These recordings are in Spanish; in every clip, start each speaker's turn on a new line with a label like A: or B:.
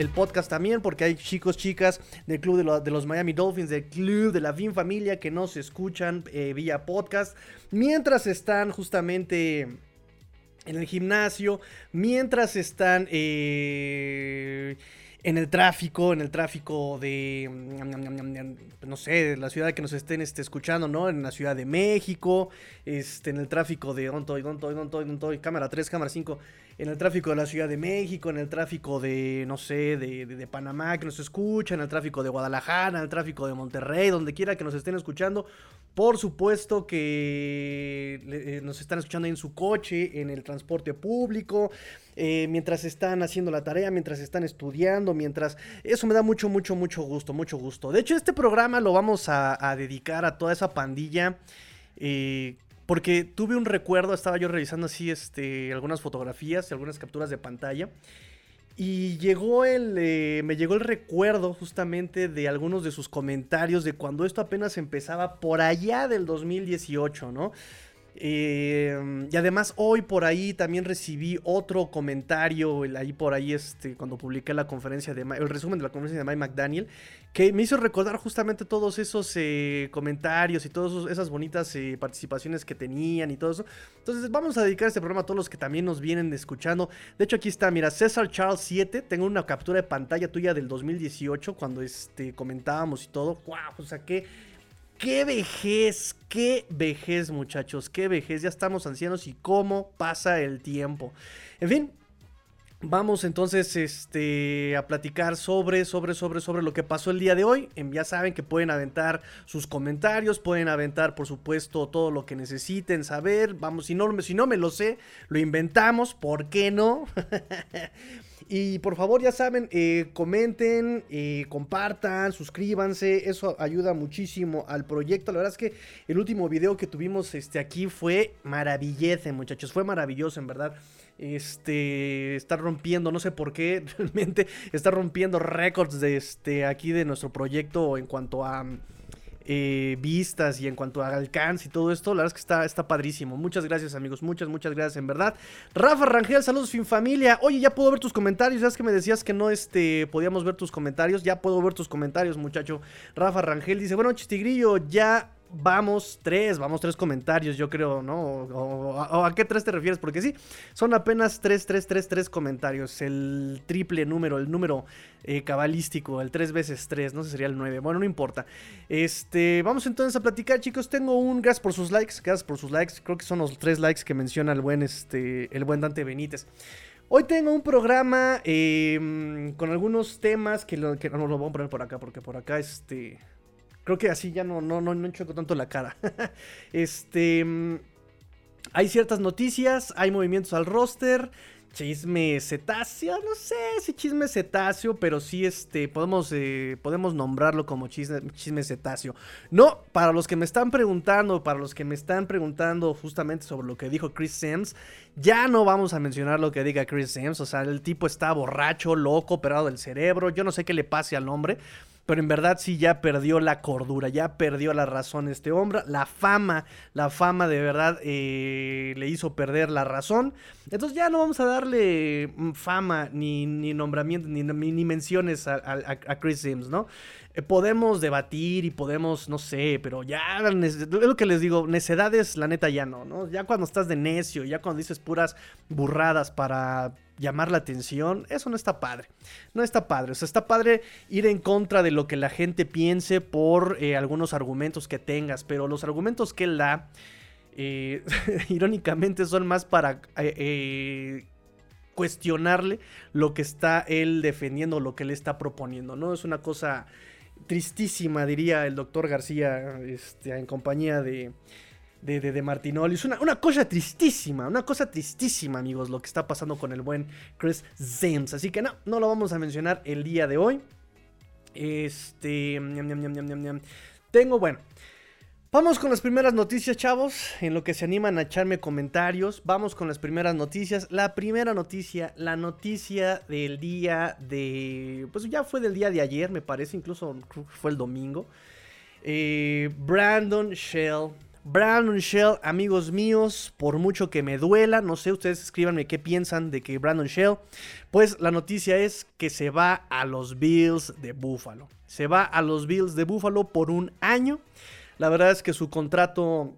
A: el podcast también, porque hay chicos, chicas del club de, los Miami Dolphins, del club de la Fin Familia que nos escuchan eh, vía podcast, mientras están justamente en el gimnasio, mientras están... Eh, en el tráfico, en el tráfico de, no sé, la ciudad que nos estén este, escuchando, ¿no? En la Ciudad de México, este, en el tráfico de, ¿dónde estoy, dónde estoy, Cámara 3, cámara 5, en el tráfico de la Ciudad de México, en el tráfico de, no sé, de, de, Panamá que nos escucha, en el tráfico de Guadalajara, en el tráfico de Monterrey, donde quiera que nos estén escuchando. Por supuesto que eh, nos están escuchando en su coche, en el transporte público, eh, mientras están haciendo la tarea, mientras están estudiando, mientras... Eso me da mucho, mucho, mucho gusto, mucho gusto. De hecho, este programa lo vamos a, dedicar a toda esa pandilla. Eh, porque tuve un recuerdo, estaba yo revisando así este, algunas fotografías y algunas capturas de pantalla. Y llegó el, eh, me llegó el recuerdo justamente de algunos de sus comentarios de cuando esto apenas empezaba por allá del 2018, ¿no? Eh, y además hoy por ahí también recibí otro comentario, ahí por ahí este, cuando publiqué la conferencia de el resumen de la conferencia de Mike McDaniel, que me hizo recordar justamente todos esos eh, comentarios y todas esas bonitas eh, participaciones que tenían y todo eso. Entonces vamos a dedicar este programa a todos los que también nos vienen escuchando. De hecho aquí está, mira, César Charles 7, tengo una captura de pantalla tuya del 2018 cuando este, comentábamos y todo. ¡Wow! O sea, que qué vejez, qué vejez muchachos, qué vejez, ya estamos ancianos y cómo pasa el tiempo. En fin, Vamos entonces este, a platicar sobre, sobre, sobre, sobre lo que pasó el día de hoy. Ya saben que pueden aventar sus comentarios, pueden aventar, por supuesto, todo lo que necesiten saber. Vamos, si no, si no me lo sé, lo inventamos, ¿por qué no? Y por favor, ya saben, eh, comenten, eh, compartan, suscríbanse. Eso ayuda muchísimo al proyecto. La verdad es que el último video que tuvimos este, aquí fue maravillece, muchachos. Fue maravilloso, en verdad. Este está rompiendo, no sé por qué, realmente está rompiendo récords de este aquí de nuestro proyecto en cuanto a eh, vistas y en cuanto a alcance y todo esto, la verdad es que está, está padrísimo. Muchas gracias, amigos. Muchas, muchas gracias, en verdad. Rafa Rangel, saludos, fin familia. Oye, ya puedo ver tus comentarios. Ya es que me decías que no este, podíamos ver tus comentarios. Ya puedo ver tus comentarios, muchacho. Rafa Rangel dice: Bueno, Chistigrillo, ya vamos tres, vamos tres comentarios, yo creo, ¿no? O, a qué tres te refieres, porque sí, son apenas tres, tres, tres, tres comentarios, el triple número, el número eh, cabalístico, el tres veces tres, no sé, sería el nueve, bueno, no importa. Este, vamos entonces a platicar, chicos, tengo un, gracias por sus likes, gracias por sus likes, creo que son los tres likes que menciona el buen, este, el buen Dante Benítez. Hoy tengo un programa em, con algunos temas que, lo, que no lo voy a poner por acá, porque por acá, este... Creo que así ya no, no, no, no choco tanto la cara. este. Mm, hay ciertas noticias, hay movimientos al roster. Chisme cetáceo, no sé si chisme cetáceo, pero sí este, podemos, eh, podemos nombrarlo como chisme, chisme cetáceo. No, para los que me están preguntando, para los que me están preguntando justamente sobre lo que dijo Chris Sims, ya no vamos a mencionar lo que diga Chris Sims, o sea, el tipo está borracho, loco, operado del cerebro, yo no sé qué le pase al hombre, pero en verdad sí ya perdió la cordura, ya perdió la razón este hombre, la fama, la fama de verdad eh, le hizo perder la razón. Entonces ya no vamos a darle mm, fama ni, ni nombramiento ni, ni, menciones a, Chris Sims, ¿no? Eh, podemos debatir y podemos, no sé, pero ya es lo que les digo, necedades la neta ya no, ¿no? Ya cuando estás de necio, ya cuando dices puras burradas para llamar la atención, eso no está padre. No está padre. O sea, está padre ir en contra de lo que la gente piense por eh, algunos argumentos que tengas, pero los argumentos que él da, eh, irónicamente, son más para eh, cuestionarle lo que está él defendiendo, lo que él está proponiendo, ¿no? Es una cosa tristísima, diría el doctor García, este, en compañía de de, de, Martinoli. Es una, cosa tristísima, una cosa tristísima, amigos, lo que está pasando con el buen Chris Sims. Así que no, no lo vamos a mencionar el día de hoy. Este. Tengo, bueno. Vamos con las primeras noticias, chavos. En lo que se animan a echarme comentarios. Vamos con las primeras noticias. La primera noticia, la noticia del día de. Pues ya fue del día de ayer, me parece. Incluso fue el domingo. Eh, Brandon Shell Brandon Shell, amigos míos, por mucho que me duela, no sé, ustedes escríbanme qué piensan de que Brandon Shell, pues la noticia es que se va a los Bills de Buffalo. Se va a los Bills de Buffalo por un año. La verdad es que su contrato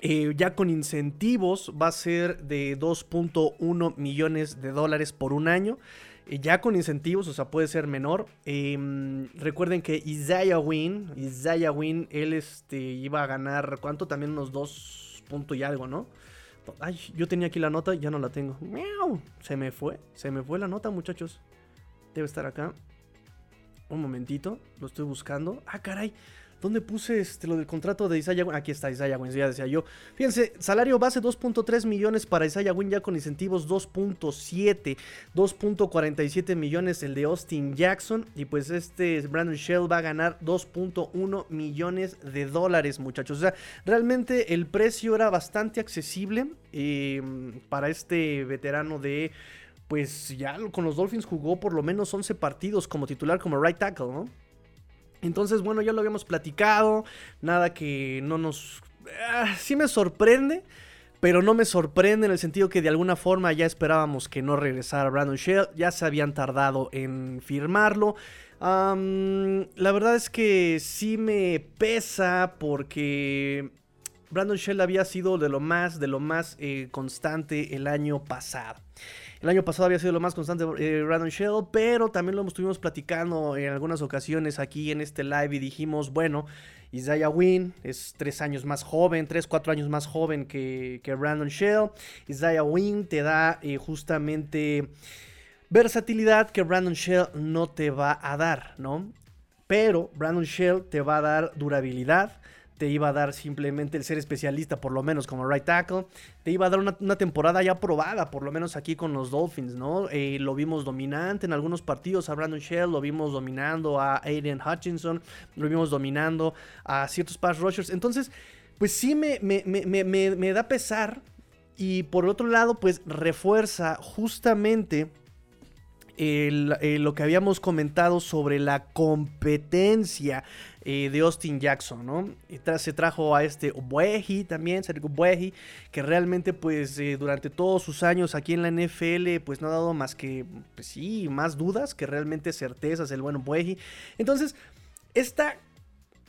A: eh, ya con incentivos va a ser de 2.1 millones de dólares por un año. Eh, ya con incentivos, o sea, puede ser menor. Em, recuerden que Isaiah Wynn, Isaiah Wynn, él este, iba a ganar, ¿cuánto? También unos 2 puntos y algo, ¿no? Ay, yo tenía aquí la nota, ya no la tengo. Se me fue, se me fue la nota, muchachos. Debe estar acá. Un momentito, lo estoy buscando. Ah, caray. ¿Dónde puse este, lo del contrato de Isaiah Wynn? Aquí está Isaiah Wynn, ya decía yo. Fíjense, salario base 2.3 millones para Isaiah Wynn ya con incentivos 2.7, 2.47 millones el de Austin Jackson. Y pues este Brandon Shell va a ganar 2.1 millones de dólares, muchachos. O sea, realmente el precio era bastante accesible em, para este veterano de pues ya con los Dolphins jugó por lo menos 11 partidos como titular, como right tackle, ¿no? Entonces, bueno, ya lo habíamos platicado, nada que no nos... Ah, sí me sorprende, pero no me sorprende en el sentido que de alguna forma ya esperábamos que no regresara Brandon Shell, ya se habían tardado en firmarlo. la verdad es que sí me pesa porque Brandon Shell había sido de lo más, de lo más eh, constante el año pasado. El año pasado había sido lo más constante eh, Brandon Shell, pero también lo estuvimos platicando en algunas ocasiones aquí en este live y dijimos, bueno, Isaiah Wynn es tres años más joven, tres, cuatro años más joven que, que Brandon Shell. Isaiah Wynn te da eh, justamente versatilidad que Brandon Shell no te va a dar, ¿no? Pero Brandon Shell te va a dar durabilidad, te iba a dar simplemente el ser especialista, por lo menos como right tackle, te iba a dar una, temporada ya probada, por lo menos aquí con los Dolphins, ¿no? Eh, lo vimos dominante en algunos partidos a Brandon Shell, lo vimos dominando a Aiden Hutchinson, lo vimos dominando a ciertos pass rushers, entonces, pues sí me, me, me, me da pesar y por otro lado, pues refuerza justamente... Eh, lo que habíamos comentado sobre la competencia de Austin Jackson, ¿no? Se trajo a este Obueji también, Sergio Obueji, que realmente pues eh, durante todos sus años aquí en la NFL pues no ha dado más que, pues sí, más dudas que realmente certezas el buen Obueji. Entonces, esta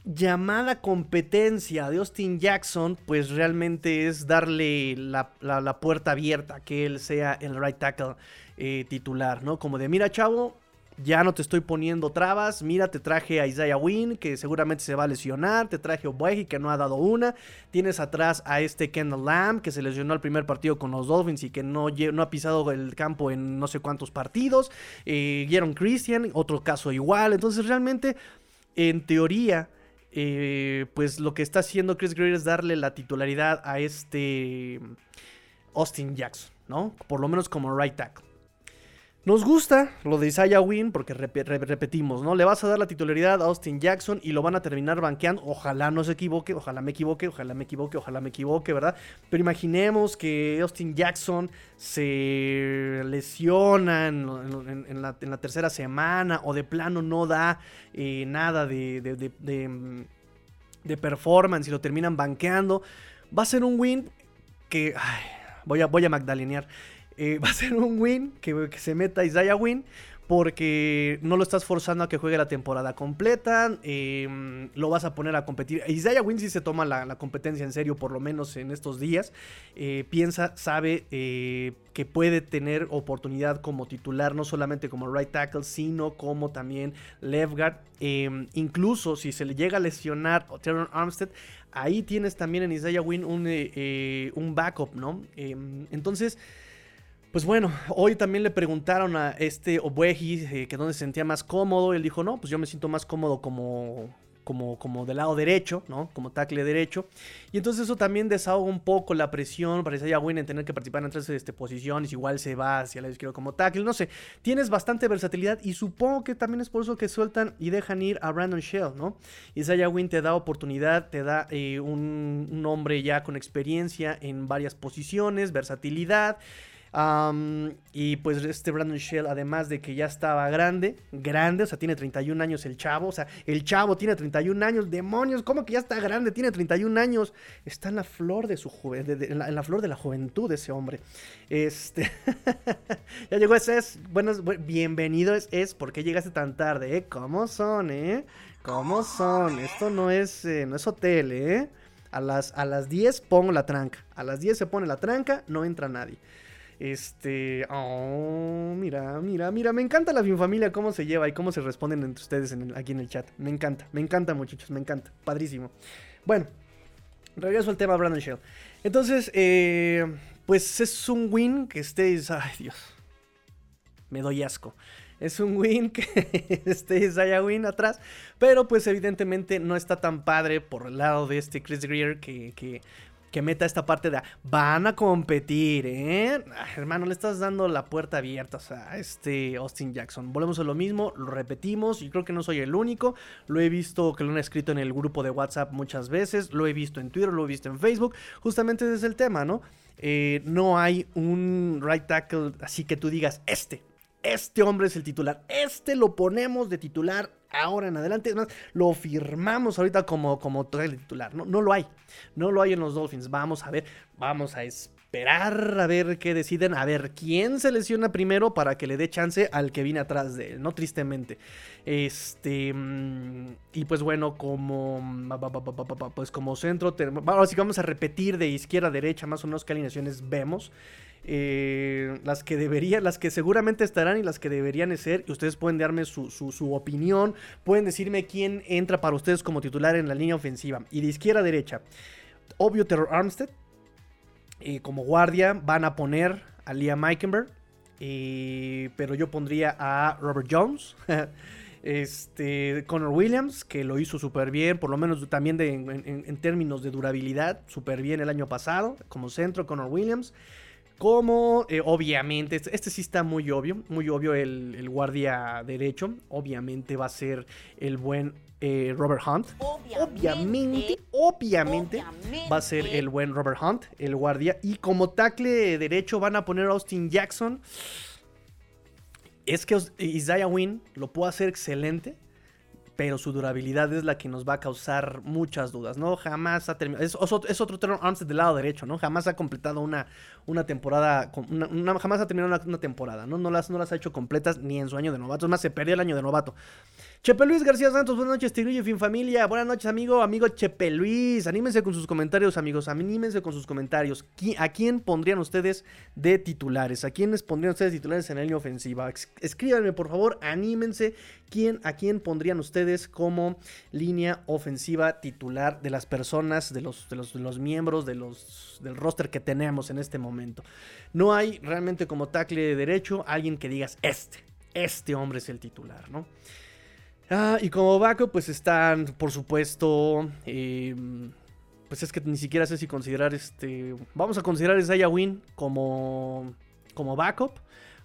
A: llamada competencia de Austin Jackson, pues realmente es darle la, puerta abierta que él sea el right tackle eh, titular, ¿no? Como de, mira, chavo, ya no te estoy poniendo trabas. Mira, te traje a Isaiah Wynn, que seguramente se va a lesionar. Te traje a Obueji, que no ha dado una. Tienes atrás a este Kendall Lamb, que se lesionó el primer partido con los Dolphins y que no, ha pisado el campo en no sé cuántos partidos. Eh, Christian, otro caso igual. Entonces, realmente, en teoría, eh, pues lo que está haciendo Chris Greer es darle la titularidad a este Austin Jackson, ¿no? Por lo menos como right tackle. Nos gusta lo de Isaiah Wynn porque repetimos, ¿no? Le vas a dar la titularidad a Austin Jackson y lo van a terminar banqueando. Ojalá no se equivoque, ojalá me equivoque, ojalá me equivoque, ojalá me equivoque, ¿verdad? Pero imaginemos que Austin Jackson se lesiona en, la, tercera semana o de plano no da eh, nada de, de, performance y lo terminan banqueando. Va a ser un win que... voy a, voy a magdalenear. Eh, va a ser un win, que, se meta Isaiah Win, porque no lo estás forzando a que juegue la temporada completa, em, lo vas a poner a competir. Isaiah Win sí se toma la, competencia en serio, por lo menos en estos días. Eh, piensa, sabe eh, que puede tener oportunidad como titular, no solamente como right tackle, sino como también left guard. Em, incluso si se le llega a lesionar Teron Armstead, ahí tienes también en Isaiah Win un, un backup, ¿no? Em, entonces... Pues bueno, hoy también le preguntaron a este Obueji eh, que dónde se sentía más cómodo. Él dijo, no, pues yo me siento más cómodo como, como, como del lado derecho, ¿no? Como tackle derecho. Y entonces eso también desahoga un poco la presión para Isaiah Wynn en tener que participar en tres este, posiciones. Igual se va hacia la izquierda como tackle. No sé, tienes bastante versatilidad y supongo que también es por eso que sueltan y dejan ir a Brandon Shell, ¿no? Isaiah Wynn te da oportunidad, te da eh, un, un hombre ya con experiencia en varias posiciones, versatilidad. Y pues este Brandon Shell, además de que ya estaba grande, grande, o sea, tiene 31 años el chavo, o sea, el chavo tiene 31 años, demonios, ¿cómo que ya está grande? Tiene 31 años, está en la flor de su en, la, flor de la juventud ese hombre. Este, ya llegó ese, es, bueno, bienvenido es, es, ¿por qué llegaste tan tarde? Eh? ¿Cómo son, eh? ¿Cómo son? Esto no es, eh, no es hotel, eh. A las, a las 10 pongo la tranca. A las 10 se pone la tranca, no entra nadie. Este, oh, mira, mira, mira, me encanta la familia, cómo se lleva y cómo se responden entre ustedes aquí en el chat. Me encanta, me encanta, muchachos, me encanta. Padrísimo. Bueno, regreso al tema Brandon Shell. Entonces, eh, pues es un win que estéis. Ay, Dios. Me doy asco. Es un win que estéis allá win atrás. Pero pues evidentemente no está tan padre por el lado de este Chris Greer que que meta esta parte de van a competir, ¿eh? hermano, le estás dando la puerta abierta a este Austin Jackson. Volvemos a lo mismo, lo repetimos y creo que no soy el único. Lo he visto que lo han escrito en el grupo de WhatsApp muchas veces, lo he visto en Twitter, lo he visto en Facebook. Justamente ese es el tema, ¿no? Eh, no hay un right tackle así que tú digas, este, este hombre es el titular, este lo ponemos de titular ahora en adelante. Es más, lo firmamos ahorita como, como titular. No, no lo hay. No lo hay en los Dolphins. Vamos a ver, vamos a esperar a ver qué deciden, a ver quién se lesiona primero para que le dé chance al que viene atrás de él, ¿no? Tristemente. Este. Mm, y pues bueno, como. Pues como centro. Ahora sí vamos a repetir de izquierda a derecha, más o menos qué alineaciones vemos. Eh, las que deberían, las que seguramente estarán y las que deberían ser. Y ustedes pueden darme su, opinión, pueden decirme quién entra para ustedes como titular en la línea ofensiva. Y de izquierda a derecha, obvio Terror Armstead. Eh, como guardia van a poner a Liam Meikenberg. Eh, pero yo pondría a Robert Jones. Este, Connor Williams, que lo hizo súper bien, por lo menos también en, términos de durabilidad, súper bien el año pasado, como centro, Connor Williams. Como, eh, obviamente, este, este, sí está muy obvio, muy obvio el, guardia derecho, obviamente va a ser el buen eh, Robert Hunt. Obviamente, obviamente, va a ser el buen Robert Hunt, el guardia. Y como tackle derecho van a poner a Austin Jackson. Es que Isaiah Wynn lo puede hacer excelente pero su durabilidad es la que nos va a causar muchas dudas, ¿no? Jamás ha terminado, es, es otro Terror Armstead del lado derecho, ¿no? Jamás ha completado una, una temporada, jamás ha terminado una, temporada, ¿no? No las, no las ha hecho completas ni en su año de novato, es más, se perdió el año de novato. Chepe Luis García Santos, buenas noches, Tigrillo y Fin Familia. Buenas noches, amigo, amigo Chepe Luis. Anímense con sus comentarios, amigos. Anímense con sus comentarios. ¿A quién pondrían ustedes de titulares? ¿A quiénes pondrían ustedes titulares en la línea ofensiva? Escríbanme, por favor, anímense. ¿Quién, ¿A quién pondrían ustedes como línea ofensiva titular de las personas, de los, de los, de los miembros de los, del roster que tenemos en este momento? No hay realmente como tackle de derecho alguien que digas, este, este hombre es el titular, ¿no? Ah, y como backup, pues están, por supuesto. Em, pues es que ni siquiera sé si considerar este. Vamos a considerar Isaiah Win como, como backup.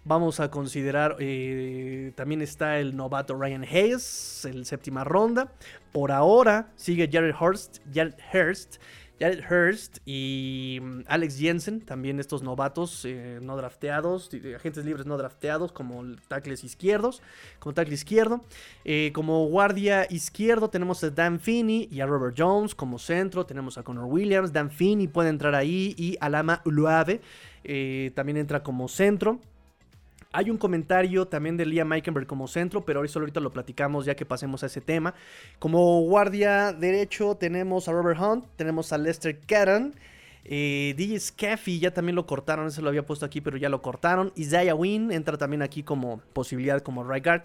A: Vamos a considerar. Eh, también está el novato Ryan Hayes, el séptima ronda. Por ahora sigue Jared Hurst. Jared Hurst Jared Hurst y mm, Alex Jensen, también estos novatos eh, no drafteados, agentes libres no drafteados, como tackles izquierdos, como tackle izquierdo. Eh, como guardia izquierdo tenemos a Dan Finney y a Robert Jones. Como centro tenemos a Connor Williams. Dan Finney puede entrar ahí y Alama Uluave eh, también entra como centro. Hay un comentario también de Liam Meikenberg como centro, pero ahorita lo platicamos ya que pasemos a ese tema. Como guardia derecho tenemos a Robert Hunt, tenemos a Lester Catton. Eh, DJ Scaffy ya también lo cortaron, ese lo había puesto aquí, pero ya lo cortaron. Isaiah Wynn entra también aquí como posibilidad como right guard.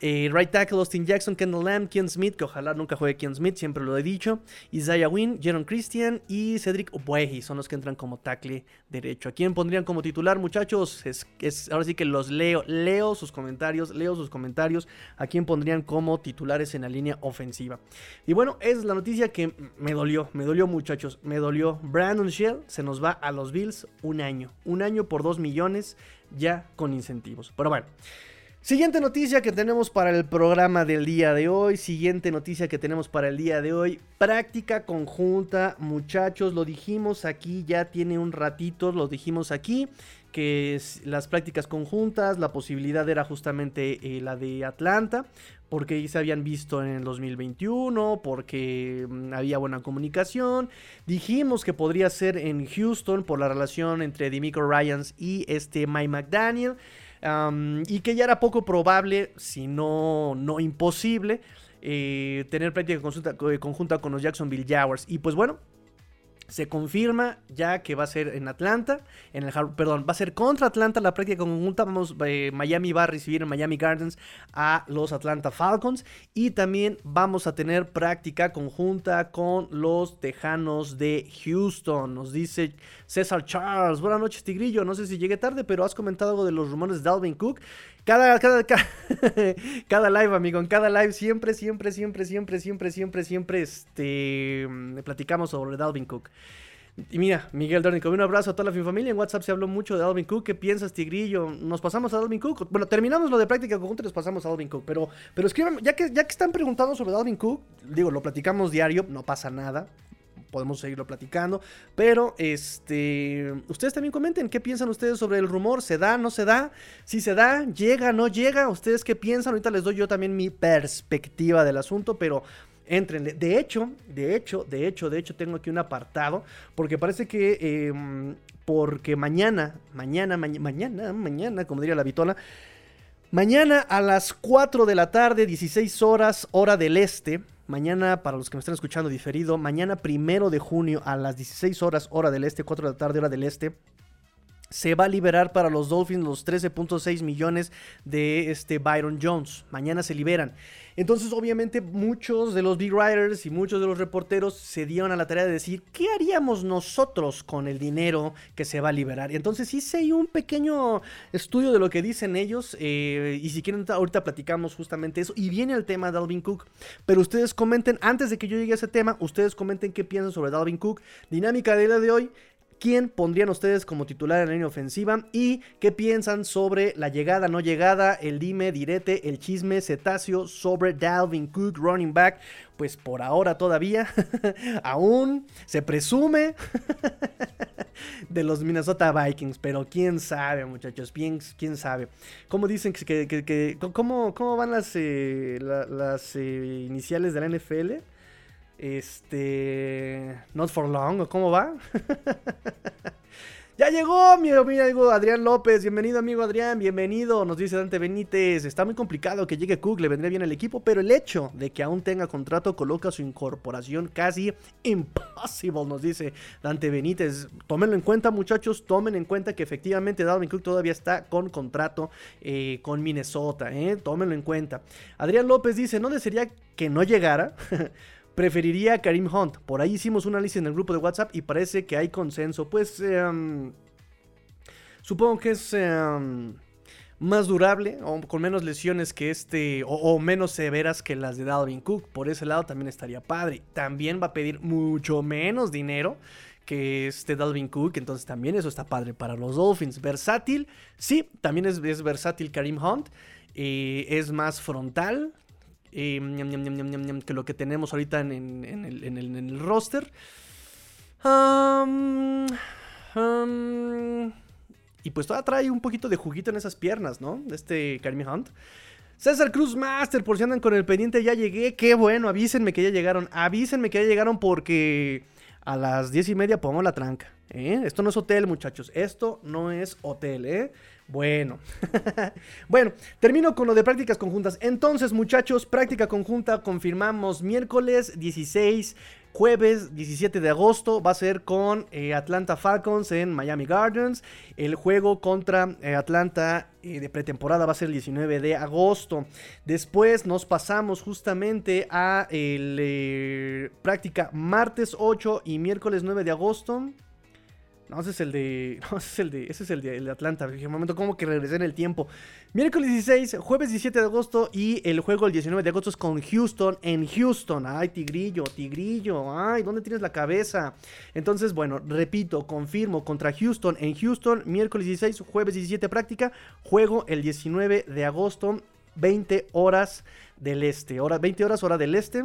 A: Eh, right tackle Austin Jackson, Kendall Lamb, Ken Smith, que ojalá nunca juegue Ken Smith, siempre lo he dicho. Isaiah Wynn, Jaron Christian y Cedric Obueji son los que entran como tackle derecho. ¿A quién pondrían como titular, muchachos? Es, ahora sí que los leo, leo sus comentarios, leo sus comentarios. ¿A quién pondrían como titulares en la línea ofensiva? Y bueno, es la noticia que me dolió, me dolió, muchachos, me dolió. Brandon Shell se nos va a los Bills un año, un año por dos millones ya con incentivos. Pero bueno. Siguiente noticia que tenemos para el programa del día de hoy. Siguiente noticia que tenemos para el día de hoy. Práctica conjunta, muchachos. Lo dijimos aquí, ya tiene un ratito, lo dijimos aquí. Que las prácticas conjuntas, la posibilidad era justamente eh, la de Atlanta porque se habían visto en el 2021, porque mm, había buena comunicación. Dijimos que podría ser en Houston por la relación entre Demico Ryans y este Mike McDaniel y que ya era poco probable, si no, no imposible, eh, tener práctica consulta, eh, conjunta con los Jacksonville Jaguars. Y pues bueno, se confirma ya que va a ser en Atlanta, en el perdón, va a ser contra Atlanta la práctica conjunta. Vamos, eh, Miami va a recibir en Miami Gardens a los Atlanta Falcons y también vamos a tener práctica conjunta con los Tejanos de Houston. Nos dice César Charles. Buenas noches, Tigrillo. No sé si llegué tarde, pero has comentado algo de los rumores de Dalvin Cook. Cada, cada, cada, live, amigo, en cada live siempre, siempre, siempre, siempre, siempre, siempre, siempre, este, platicamos sobre Dalvin Cook. Y mira, Miguel Dornico, un abrazo a toda la familia. En WhatsApp se habló mucho de Dalvin Cook. ¿Qué piensas, Tigrillo? ¿Nos pasamos a Dalvin Cook? Bueno, terminamos lo de práctica conjunta y nos pasamos a Dalvin Cook. Pero, pero ya que, ya que están preguntando sobre Dalvin Cook, digo, lo platicamos diario, no pasa nada podemos seguirlo platicando. Pero, este, ustedes también comenten qué piensan ustedes sobre el rumor. ¿Se da, no se da? Si se da, llega, no llega. ¿Ustedes qué piensan? Ahorita les doy yo también mi perspectiva del asunto, pero entrenle. De hecho, de hecho, de hecho, de hecho, tengo aquí un apartado, porque parece que, em, porque mañana, mañana, mañana, mañana, como diría la vitola, mañana a las 4 de la tarde, 16 horas, hora del este, Mañana, para los que me están escuchando diferido, mañana primero de junio a las 16 horas, hora del este, 4 de la tarde, hora del este, se va a liberar para los Dolphins los 13.6 millones de este Byron Jones. Mañana se liberan. Entonces, obviamente, muchos de los big writers y muchos de los reporteros se dieron a la tarea de decir, ¿qué haríamos nosotros con el dinero que se va a liberar? Entonces hice un pequeño estudio de lo que dicen ellos. Eh, y si quieren, ahorita platicamos justamente eso. Y viene el tema de Dalvin Cook. Pero ustedes comenten, antes de que yo llegue a ese tema, ustedes comenten qué piensan sobre Dalvin Cook. Dinámica de día de hoy. ¿Quién pondrían ustedes como titular en la línea ofensiva? ¿Y qué piensan sobre la llegada, no llegada, el dime, direte, el chisme, cetáceo sobre Dalvin Cook, running back? Pues por ahora todavía, aún se presume de los Minnesota Vikings, pero quién sabe, muchachos, quién, quién sabe. ¿Cómo dicen que, cómo, cómo, van las, eh, las eh, iniciales de la NFL? Este. Not for long, ¿cómo va? ya llegó mi amigo Adrián López. Bienvenido, amigo Adrián. Bienvenido. Nos dice Dante Benítez. Está muy complicado que llegue Cook, le vendría bien el equipo, pero el hecho de que aún tenga contrato coloca su incorporación casi imposible, nos dice Dante Benítez. Tómenlo en cuenta, muchachos. Tomen en cuenta que efectivamente Dalvin Cook todavía está con contrato eh, con Minnesota. ¿eh? Tómenlo en cuenta. Adrián López dice: No desearía que no llegara. preferiría Karim Hunt. Por ahí hicimos un análisis en el grupo de WhatsApp y parece que hay consenso. Pues em, supongo que es em, más durable o con menos lesiones que este o, menos severas que las de Dalvin Cook. Por ese lado también estaría padre. También va a pedir mucho menos dinero que este Dalvin Cook, entonces también eso está padre para los Dolphins. Versátil, sí, también es, versátil Karim Hunt. Eh, es más frontal, que lo que tenemos ahorita en, el, roster. y pues todavía trae un poquito de juguito en esas piernas, ¿no? Este Karim Hunt. César Cruz Master, por si andan con el pendiente, ya llegué. Qué bueno, avísenme que ya llegaron. Avísenme que ya llegaron porque a las diez y media pongo la tranca. ¿eh? Esto no es hotel, muchachos. Esto no es hotel, ¿eh? Bueno, bueno, termino con lo de prácticas conjuntas. Entonces, muchachos, práctica conjunta confirmamos miércoles 16, jueves 17 de agosto. Va a ser con eh, Atlanta Falcons en Miami Gardens. El juego contra eh, Atlanta eh, de pretemporada va a ser el 19 de agosto. Después nos pasamos justamente a el, práctica martes 8 y miércoles 9 de agosto. No, ese es el de. No, ese es el de. Ese es el de, de Atlanta. Dije, un momento, como que regresé en el tiempo. Miércoles 16, jueves 17 de agosto. Y el juego el 19 de agosto es con Houston en Houston. Ay, Tigrillo, Tigrillo. Ay, ¿dónde tienes la cabeza? Entonces, bueno, repito, confirmo. Contra Houston en Houston. Miércoles 16, jueves 17 práctica. Juego el 19 de agosto. 20 horas del este. Hora, 20 horas hora del este.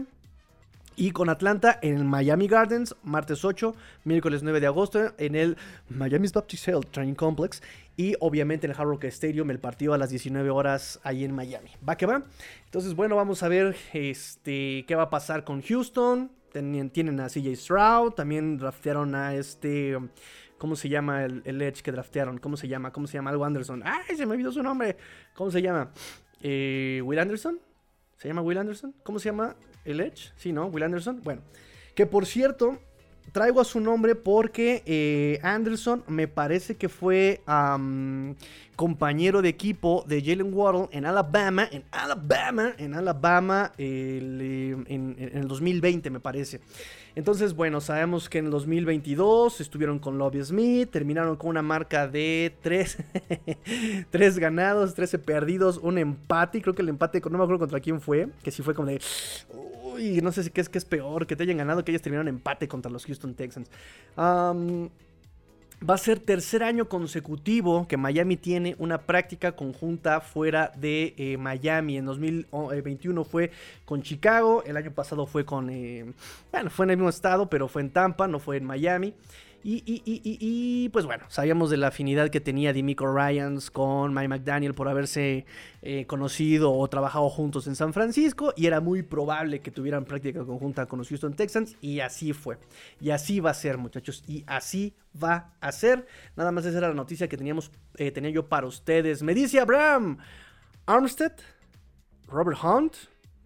A: Y con Atlanta en el Miami Gardens, martes 8, miércoles 9 de agosto, en el Miami's Baptist Health Training Complex. Y obviamente en el Hard Rock Stadium, el partido a las 19 horas ahí en Miami. ¿Va que va? Entonces, bueno, vamos a ver este, qué va a pasar con Houston. Tienen, a CJ Stroud, también draftearon a este. ¿Cómo se llama el, Edge que draftearon? ¿Cómo se llama? ¿Cómo se llama? Algo Anderson. ¡Ay, se me olvidó su nombre! ¿Cómo se llama? Eh, ¿Will Anderson? ¿Se llama Will Anderson? ¿Cómo se llama el Edge? Sí, ¿no? Will Anderson. Bueno, que por cierto, traigo a su nombre porque eh, Anderson me parece que fue compañero de equipo de Jalen Waddle en Alabama, en Alabama, en Alabama eh, en, en, el 2020 me parece. Entonces, bueno, sabemos que en el 2022 estuvieron con Lobby Smith, terminaron con una marca de 3, 3 ganados, 13 perdidos, un empate, creo que el empate, no me acuerdo contra quién fue, que sí fue como de, uy, no sé si es, qué es peor, que te hayan ganado, que ellos terminaron empate contra los Houston Texans. Va a ser tercer año consecutivo que Miami tiene una práctica conjunta fuera de eh, Miami. En 2021 fue con Chicago, el año pasado fue con, eh, bueno, fue en el mismo estado, pero fue en Tampa, no fue en Miami. Y, pues bueno, sabíamos de la afinidad que tenía Dimico Ryans con Mike McDaniel por haberse eh, conocido o trabajado juntos en San Francisco y era muy probable que tuvieran práctica conjunta con los Houston Texans y así fue. Y así va a ser muchachos y así va a ser. Nada más esa era la noticia que teníamos, eh, tenía yo para ustedes. Me dice Abraham Armstead, Robert Hunt,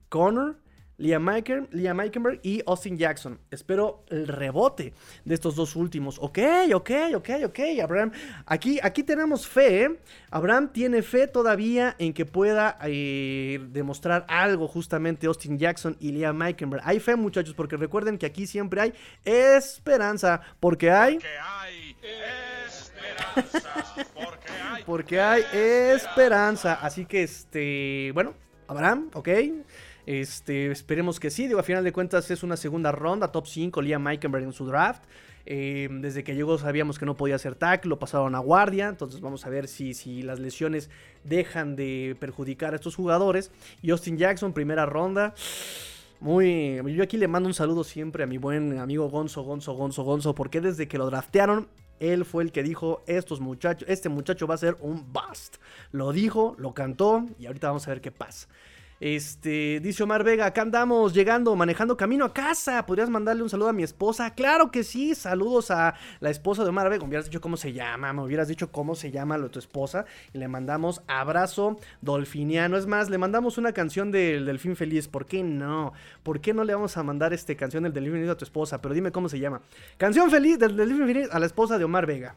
A: Connor Liam, Liam Eikenberg y Austin Jackson. Espero el rebote de estos dos últimos. Ok, ok, ok, ok, Abraham. Aquí, aquí tenemos fe. ¿eh? Abraham tiene fe todavía en que pueda eh, demostrar algo justamente Austin Jackson y Liam Eikenberg. Hay fe, muchachos, porque recuerden que aquí siempre hay esperanza. Porque hay... Porque hay esperanza. Porque hay, porque hay esperanza. Así que, este, bueno, Abraham, ok. Este, esperemos que sí. Digo, a final de cuentas es una segunda ronda, top 5, Liam Meikenberg en su draft. Eh, desde que llegó sabíamos que no podía hacer tackle, lo pasaron a guardia. Entonces vamos a ver si, si las lesiones dejan de perjudicar a estos jugadores. Y Austin Jackson, primera ronda. Muy. Yo aquí le mando un saludo siempre a mi buen amigo Gonzo, Gonzo, Gonzo, Gonzo. Porque desde que lo draftearon, él fue el que dijo: Estos muchachos, este muchacho va a ser un bust. Lo dijo, lo cantó. Y ahorita vamos a ver qué pasa. Este, dice Omar Vega, acá andamos llegando, manejando camino a casa. ¿Podrías mandarle un saludo a mi esposa? Claro que sí, saludos a la esposa de Omar Vega. Me hubieras dicho cómo se llama, me hubieras dicho cómo se llama lo tu esposa. Y le mandamos abrazo dolfiniano. Es más, le mandamos una canción del Delfín Feliz. ¿Por qué no? ¿Por qué no le vamos a mandar este canción del Delfín Feliz a tu esposa? Pero dime cómo se llama. Canción feliz del Delfín Feliz a la esposa de Omar Vega.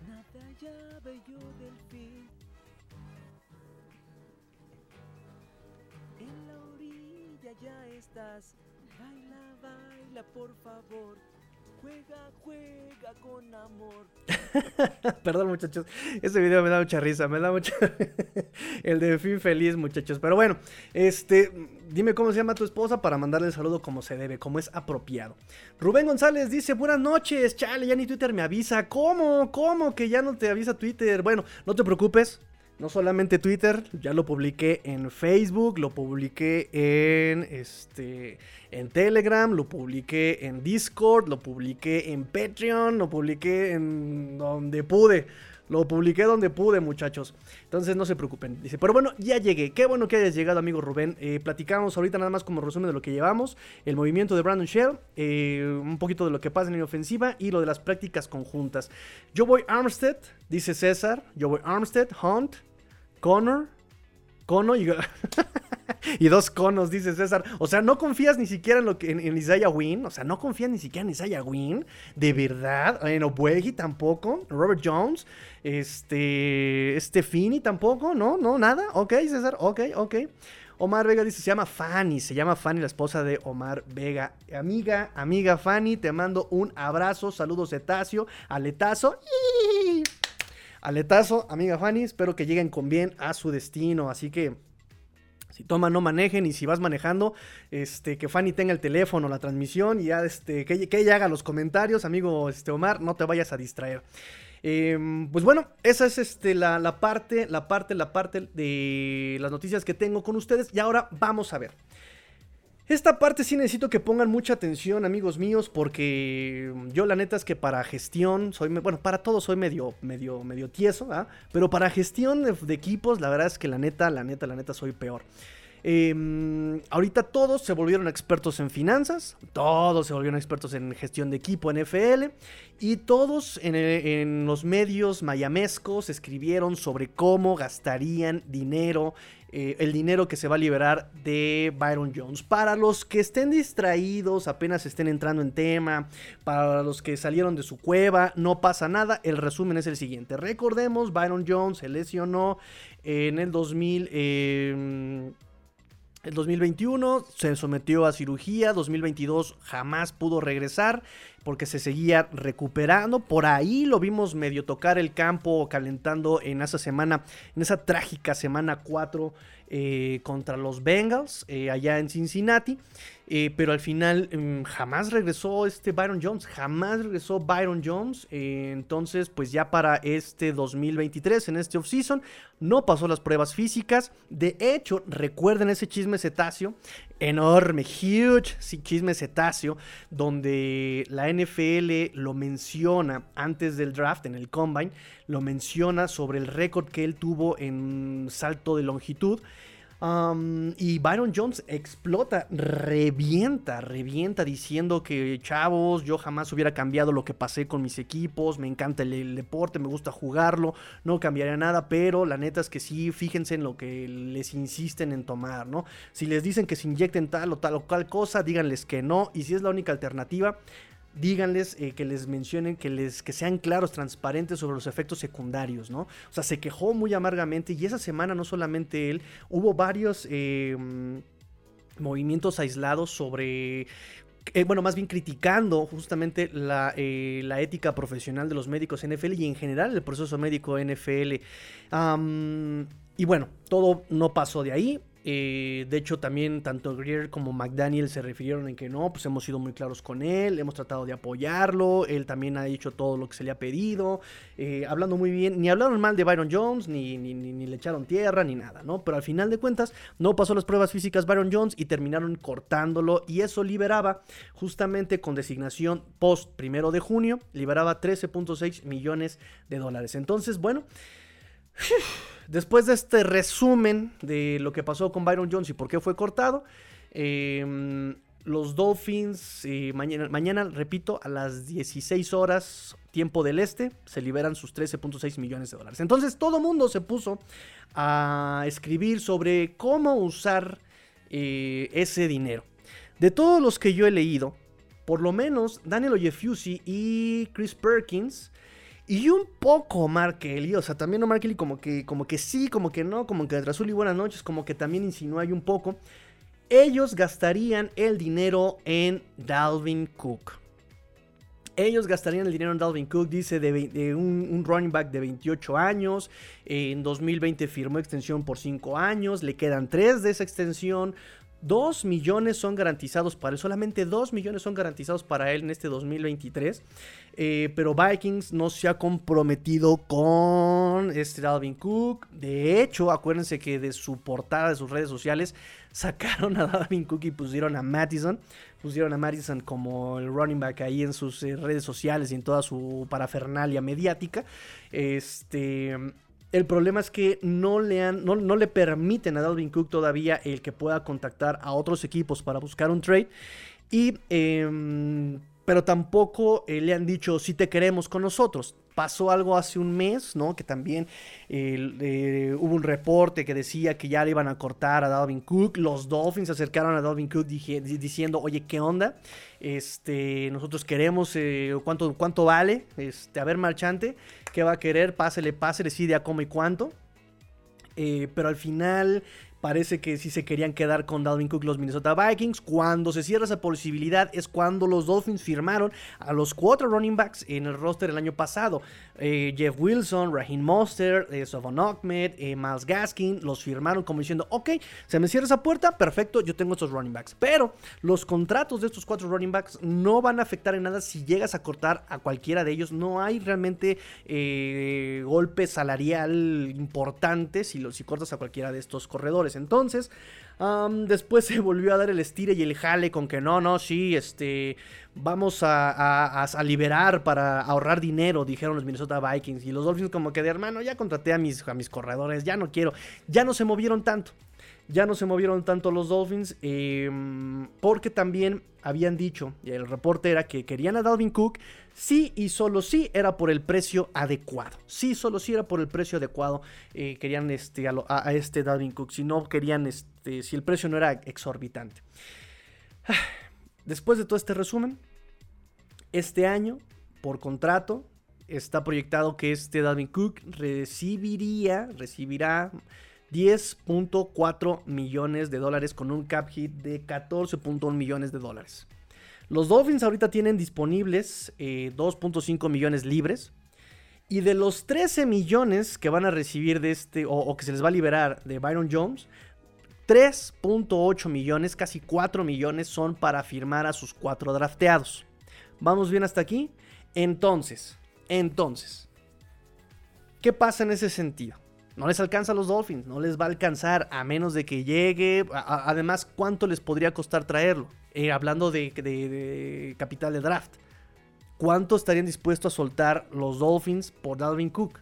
A: Por favor. Juega, juega con amor. Perdón, muchachos. Este video me da mucha risa. Me da mucha. el de fin feliz, muchachos. Pero bueno, este. Dime cómo se llama tu esposa para mandarle el saludo como se debe, como es apropiado. Rubén González dice: Buenas noches. Chale, ya ni Twitter me avisa. ¿Cómo? ¿Cómo que ya no te avisa Twitter? Bueno, no te preocupes. No solamente Twitter, ya lo publiqué en Facebook, lo publiqué en este en Telegram, lo publiqué en Discord, lo publiqué en Patreon, lo publiqué en donde pude. Lo publiqué donde pude, muchachos. Entonces no se preocupen. Dice, pero bueno, ya llegué. Qué bueno que hayas llegado, amigo Rubén. Eh, platicamos ahorita nada más como resumen de lo que llevamos. El movimiento de Brandon Shell. Eh, un poquito de lo que pasa en la ofensiva. Y lo de las prácticas conjuntas. Yo voy Armstead, dice César. Yo voy Armstead, Hunt, Connor, Cono y, dos conos, dice César. O sea, no confías ni siquiera en, lo que, en, Isaiah Wynn. O sea, no confías ni siquiera en Isaiah Wynn. De verdad. En Obuegi tampoco. Robert Jones. Este. Este Fini tampoco. No, no, nada. Ok, César. Ok, ok. Omar Vega dice, se llama Fanny, se llama Fanny, la esposa de Omar Vega. Amiga, amiga Fanny, te mando un abrazo, saludos Etacio, aletazo. Aletazo, amiga Fanny, espero que lleguen con bien a su destino, así que si toman, no manejen. Y si vas manejando, este, que Fanny tenga el teléfono, la transmisión. Y ya, este, que, que ella haga los comentarios, amigo este, Omar. No te vayas a distraer. Em, pues bueno, esa es este, la, la, parte, la parte, la parte de las noticias que tengo con ustedes. Y ahora vamos a ver. Esta parte sí necesito que pongan mucha atención, amigos míos, porque yo la neta es que para gestión bueno, para todo soy medio, medio, medio tieso, ¿ah? pero para gestión de, equipos, la verdad es que la neta, la neta, la neta soy peor. Em, ahorita todos se volvieron expertos en finanzas, todos se volvieron expertos en gestión de equipo en FL y todos en, en, los medios mayamescos escribieron sobre cómo gastarían dinero eh, el dinero que se va a liberar de Byron Jones. Para los que estén distraídos, apenas estén entrando en tema, para los que salieron de su cueva, no pasa nada. El resumen es el siguiente. Recordemos, Byron Jones se lesionó en el 2000... Eh, el 2021 se sometió a cirugía, 2022 jamás pudo regresar porque se seguía recuperando. Por ahí lo vimos medio tocar el campo calentando en esa semana, en esa trágica semana 4 eh, contra los Bengals eh, allá en Cincinnati. Eh, pero al final mm, jamás regresó este Byron Jones, jamás regresó Byron Jones. entonces, pues ya para este 2023, en este offseason, no pasó las pruebas físicas. De hecho, recuerden ese chisme cetáceo, enorme, huge chisme cetáceo, donde la NFL lo menciona antes del draft, en el combine, lo menciona sobre el récord que él tuvo en salto de longitud. Y Byron Jones explota, revienta, revienta diciendo que chavos, yo jamás hubiera cambiado lo que pasé con mis equipos, me encanta el, deporte, me gusta jugarlo, no cambiaría nada, pero la neta es que sí, fíjense en lo que les insisten en tomar, ¿no? Si les dicen que se inyecten tal o tal o cual cosa, díganles que no, y si es la única alternativa, díganles eh, que les mencionen, que, les, que sean claros, transparentes sobre los efectos secundarios, ¿no? O sea, se quejó muy amargamente y esa semana no solamente él, hubo varios em, movimientos aislados sobre... Eh, bueno, más bien criticando justamente la, eh, la, ética profesional de los médicos NFL y en general el proceso médico NFL. y bueno, todo no pasó de ahí. Eh, de hecho, también tanto Greer como McDaniel se refirieron en que no, pues hemos sido muy claros con él, hemos tratado de apoyarlo, él también ha dicho todo lo que se le ha pedido, eh, hablando muy bien, ni hablaron mal de Byron Jones, ni, ni, le echaron tierra, ni nada, ¿no? Pero al final de cuentas, no pasó las pruebas físicas Byron Jones y terminaron cortándolo y eso liberaba justamente con designación post primero de junio, liberaba 13.6 millones de dólares. Entonces, bueno... Después de este resumen de lo que pasó con Byron Jones y por qué fue cortado, em, los Dolphins eh, mañana, repito, a las 16 horas tiempo del este, se liberan sus 13.6 millones de dólares. Entonces todo mundo se puso a escribir sobre cómo usar eh, ese dinero. De todos los que yo he leído, por lo menos Daniel Ojefusi y Chris Perkins y un poco Mark Kelly, o sea, también no Mark Kelly como que, como que sí, como que no, como que azul y buenas noches, como que también insinúa un poco. Ellos gastarían el dinero en Dalvin Cook. Ellos gastarían el dinero en Dalvin Cook, dice, de, un, running back de 28 años. En 2020 firmó extensión por 5 años. Le quedan 3 de esa extensión. 2 millones son garantizados para él, solamente 2 millones son garantizados para él en este 2023. Eh, pero Vikings no se ha comprometido con este Dalvin Cook. De hecho, acuérdense que de su portada de sus redes sociales sacaron a Dalvin Cook y pusieron a Madison. Pusieron a Madison como el running back ahí en sus eh, redes sociales y en toda su parafernalia mediática. Este. El problema es que no le, han, no, le permiten a Dalvin Cook todavía el que pueda contactar a otros equipos para buscar un trade. Y, em, pero tampoco eh, le han dicho si te queremos con nosotros. Pasó algo hace un mes, ¿no? Que también eh, hubo un reporte que decía que ya le iban a cortar a Dalvin Cook. Los Dolphins se acercaron a Dalvin Cook diciendo, oye, ¿qué onda? Este, nosotros queremos, eh, ¿cuánto, ¿cuánto vale? Este, a ver, marchante. ¿Qué va a querer? Pásele, pásele, sí, de a cómo y cuánto. Pero al final, Parece que sí se querían quedar con Dalvin Cook los Minnesota Vikings. Cuando se cierra esa posibilidad es cuando los Dolphins firmaron a los cuatro running backs en el roster el año pasado. Eh, Jeff Wilson, Raheem Mostert, eh, Sofon Ahmed, eh, Miles Gaskin, los firmaron como diciendo, ok, se me cierra esa puerta, perfecto, yo tengo estos running backs. Pero los contratos de estos cuatro running backs no van a afectar en nada si llegas a cortar a cualquiera de ellos. No hay realmente golpe salarial importante si, si cortas a cualquiera de estos corredores. Entonces, después se volvió a dar el estire y el jale con que no, no, sí, este, vamos a, liberar para ahorrar dinero, dijeron los Minnesota Vikings. Y los Dolphins como que de hermano, ya contraté a mis, a mis corredores, ya no quiero, ya no se movieron tanto. Ya no se movieron tanto los Dolphins em, porque también habían dicho, y el reporte era que querían a Dalvin Cook, sí y solo sí era por el precio adecuado. Sí, solo sí era por el precio adecuado. Eh, querían este, a, este Dalvin Cook, si no querían, este, si el precio no era exorbitante. Después de todo este resumen, este año, por contrato, está proyectado que este Dalvin Cook recibiría, recibirá 10.4 millones de dólares con un cap hit de 14.1 millones de dólares. Los Dolphins ahorita tienen disponibles 2.5 eh, millones libres. Y de los 13 millones que van a recibir de este, o, que se les va a liberar de Byron Jones, 3.8 millones, casi 4 millones son para firmar a sus cuatro drafteados. ¿Vamos bien hasta aquí? Entonces, entonces, ¿qué pasa en ese sentido? No les alcanza a los Dolphins, no les va a alcanzar a menos de que llegue. además, ¿cuánto les podría costar traerlo? Eh, hablando de, capital de draft. ¿Cuánto estarían dispuestos a soltar los Dolphins por Dalvin Cook?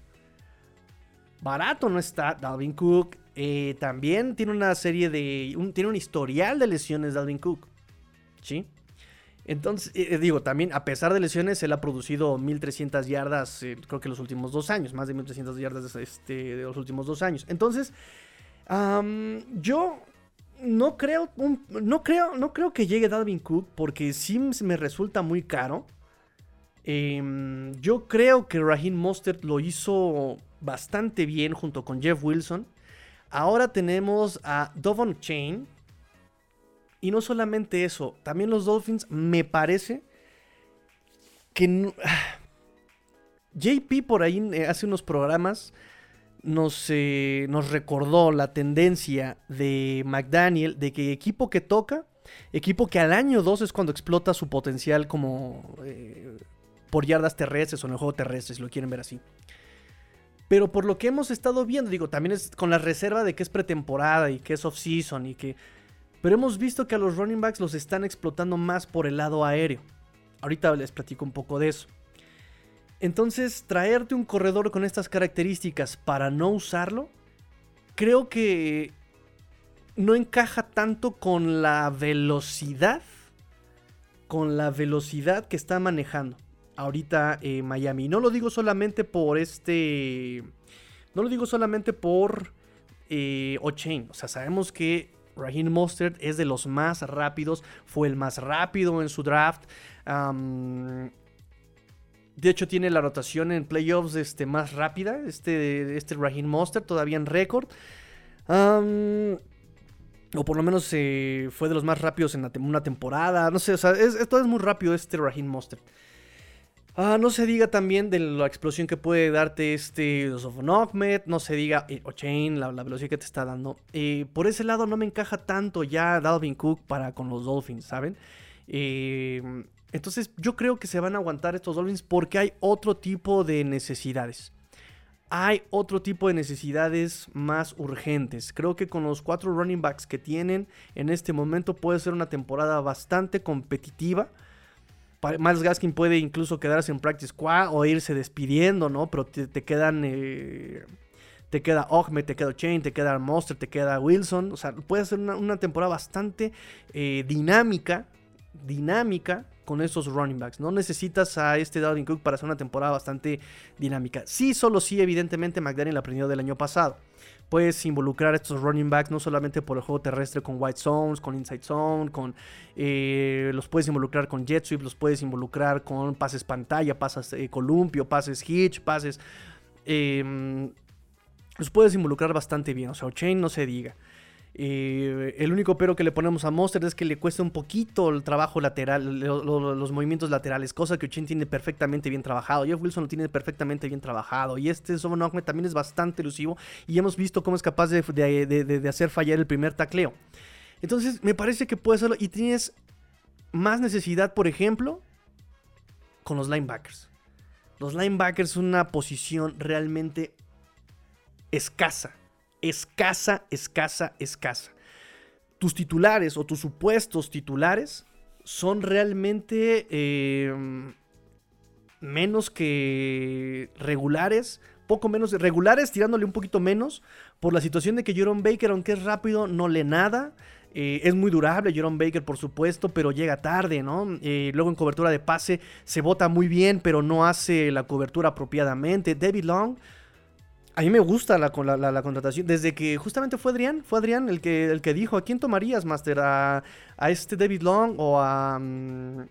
A: Barato no está Dalvin Cook. Eh, también tiene una serie de. tiene un historial de lesiones Dalvin Cook. ¿Sí? Entonces, eh, eh, digo, también a pesar de lesiones, él ha producido 1300 yardas, eh, creo que los últimos dos años, más de 1300 yardas este, de los últimos dos años. Entonces, yo no creo, no, creo, no creo que llegue Dalvin Cook porque sí me resulta muy caro. Em, yo creo que Raheem Mostert lo hizo bastante bien junto con Jeff Wilson. Ahora tenemos a Dovon Chain, y no solamente eso, también los Dolphins me parece que... JP por ahí eh, hace unos programas nos, eh, nos recordó la tendencia de McDaniel de que equipo que toca, equipo que al año 2 es cuando explota su potencial como eh, por yardas terrestres o en el juego terrestre, si lo quieren ver así. Pero por lo que hemos estado viendo, digo, también es con la reserva de que es pretemporada y que es off-season y que pero hemos visto que a los running backs los están explotando más por el lado aéreo. Ahorita les platico un poco de eso. Entonces, traerte un corredor con estas características para no usarlo, creo que no encaja tanto con la velocidad, con la velocidad que está manejando ahorita eh, Miami. No lo digo solamente por este, no lo digo solamente por eh, O'Chain. O sea, sabemos que Raheem Mostert es de los más rápidos, fue el más rápido en su draft. de hecho, tiene la rotación en playoffs este, más rápida, este, este Raheem Mostert, todavía en récord. o por lo menos eh, fue de los más rápidos en una temporada. No sé, o sea, es, todo es muy rápido este Raheem Mostert. Ah, no se diga también de la explosión que puede darte este Ahmed, no se diga eh, O'Chain, la, velocidad que te está dando. Eh, por ese lado no me encaja tanto ya Dalvin Cook para con los Dolphins, ¿saben? Eh, entonces yo creo que se van a aguantar estos Dolphins porque hay otro tipo de necesidades. Hay otro tipo de necesidades más urgentes. Creo que con los cuatro running backs que tienen en este momento puede ser una temporada bastante competitiva. Miles Gaskin puede incluso quedarse en practice squad o irse despidiendo, ¿no? Pero te, quedan. Eh, te queda Ogme, te queda Chain, te queda Monster, te queda Wilson. O sea, puede ser una, temporada bastante eh, dinámica. Dinámica con esos running backs. No necesitas a este Dalvin Cook para hacer una temporada bastante dinámica. Sí, solo sí, evidentemente, McDaniel aprendió del año pasado puedes involucrar a estos running backs no solamente por el juego terrestre con white zones, con inside zone, con eh, los puedes involucrar con jet sweep, los puedes involucrar con pases pantalla, pases eh, columpio, pases hitch, pases em, los puedes involucrar bastante bien, o sea, chain no se diga. Eh, el único pero que le ponemos a Monster es que le cuesta un poquito el trabajo lateral, los movimientos laterales, cosa que Uchin tiene perfectamente bien trabajado. Jeff Wilson lo tiene perfectamente bien trabajado. Y este Sobon Ahmed también es bastante elusivo. Y hemos visto cómo es capaz de, de hacer fallar el primer tacleo. Entonces, me parece que puede hacerlo. Y tienes más necesidad, por ejemplo, con los linebackers. Los linebackers son una posición realmente escasa escasa, escasa, escasa. Tus titulares o tus supuestos titulares son realmente em, menos que regulares, poco menos regulares, tirándole un poquito menos, por la situación de que Jerome Baker, aunque es rápido, no lee nada. Eh, es muy durable Jerome Baker, por supuesto, pero llega tarde, ¿no? Eh, luego en cobertura de pase se bota muy bien, pero no hace la cobertura apropiadamente. David Long a mí me gusta la, la, contratación. Desde que justamente fue Adrián, fue Adrián el que, el que dijo, ¿a quién tomarías, Master? ¿A, este David Long o a um,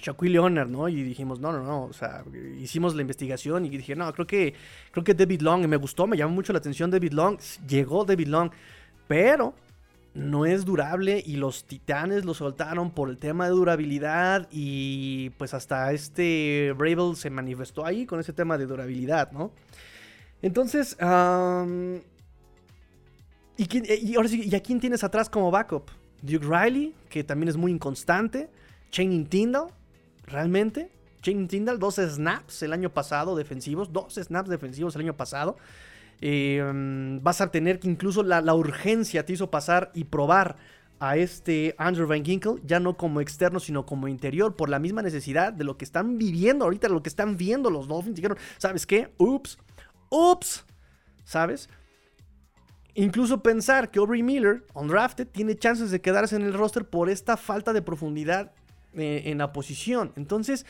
A: Shaquille Leonard, no? Y dijimos, no, no, no, o sea, hicimos la investigación y dije, no, creo que, creo que David Long, y me gustó, me llamó mucho la atención David Long, llegó David Long, pero no es durable y los titanes lo soltaron por el tema de durabilidad y pues hasta este Bravel se manifestó ahí con ese tema de durabilidad, ¿no? Entonces, ¿y, ahora ¿y a quién tienes atrás como backup? Duke Riley, que también es muy inconstante. Channing Tyndall, realmente. Channing Tyndall, dos snaps el año pasado defensivos, dos snaps defensivos el año pasado. Em, vas a tener que incluso la, la, urgencia te hizo pasar y probar a este Andrew Van Ginkle, ya no como externo, sino como interior, por la misma necesidad de lo que están viviendo ahorita, lo que están viendo los Dolphins. Dijeron, ¿sabes qué? Ups, ups, ¿sabes? Incluso pensar que Aubrey Miller, undrafted, tiene chances de quedarse en el roster por esta falta de profundidad eh, en la posición. Entonces,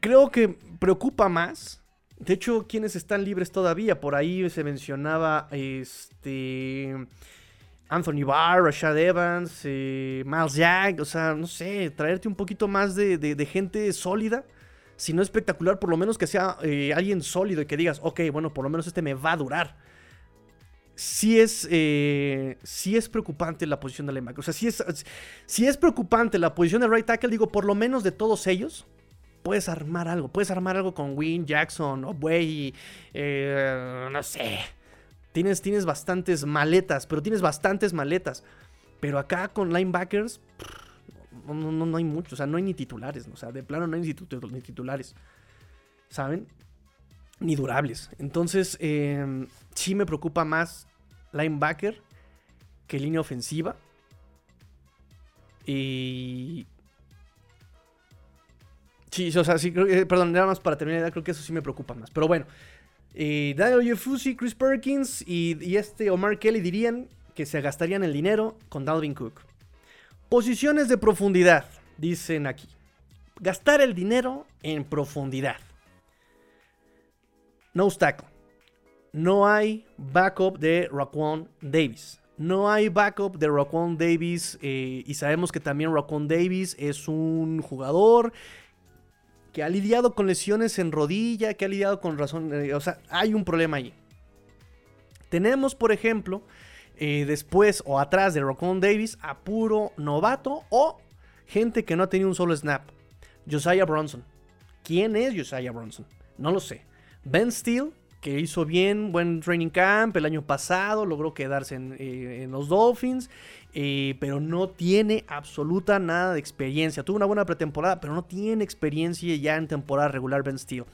A: creo que preocupa más. De hecho, quienes están libres todavía, por ahí se mencionaba este Anthony Barr, Rashad Evans, eh, Miles Jack, o sea, no sé, traerte un poquito más de gente sólida si no espectacular, por lo menos que sea eh, alguien sólido y que digas, ok, bueno, por lo menos este me va a durar. Sí es, eh, es preocupante la posición de linebacker. O sea, si es, es preocupante la posición de right tackle, digo, por lo menos de todos ellos, puedes armar algo. Puedes armar algo con Win, Jackson, o eh, no sé. Tienes, tienes bastantes maletas, pero tienes bastantes maletas. Pero acá con linebackers no, no, no hay mucho, o sea, no hay ni titulares, o sea, de plano no hay ni, titulares, ¿saben? Ni durables. Entonces, em, sí me preocupa más linebacker que línea ofensiva. Y... Sí, o sea, sí, perdón, nada más para terminar, creo que eso sí me preocupa más. Pero bueno, eh, Daniel Yefusi, Chris Perkins y, y, este Omar Kelly dirían que se gastarían el dinero con Dalvin Cook. Posiciones de profundidad, dicen aquí. Gastar el dinero en profundidad. No stack. No hay backup de Raquan Davis. No hay backup de Raquan Davis. Eh, y sabemos que también Raquan Davis es un jugador que ha lidiado con lesiones en rodilla, que ha lidiado con razón. Eh, o sea, hay un problema ahí. Tenemos, por ejemplo, eh, después o atrás de Rocon Davis a puro novato o gente que no ha tenido un solo snap. Josiah Bronson. ¿Quién es Josiah Bronson? No lo sé. Ben Steele, que hizo bien, buen training camp el año pasado, logró quedarse en, eh, los Dolphins, eh, pero no tiene absoluta nada de experiencia. Tuvo una buena pretemporada, pero no tiene experiencia ya en temporada regular Ben Steele.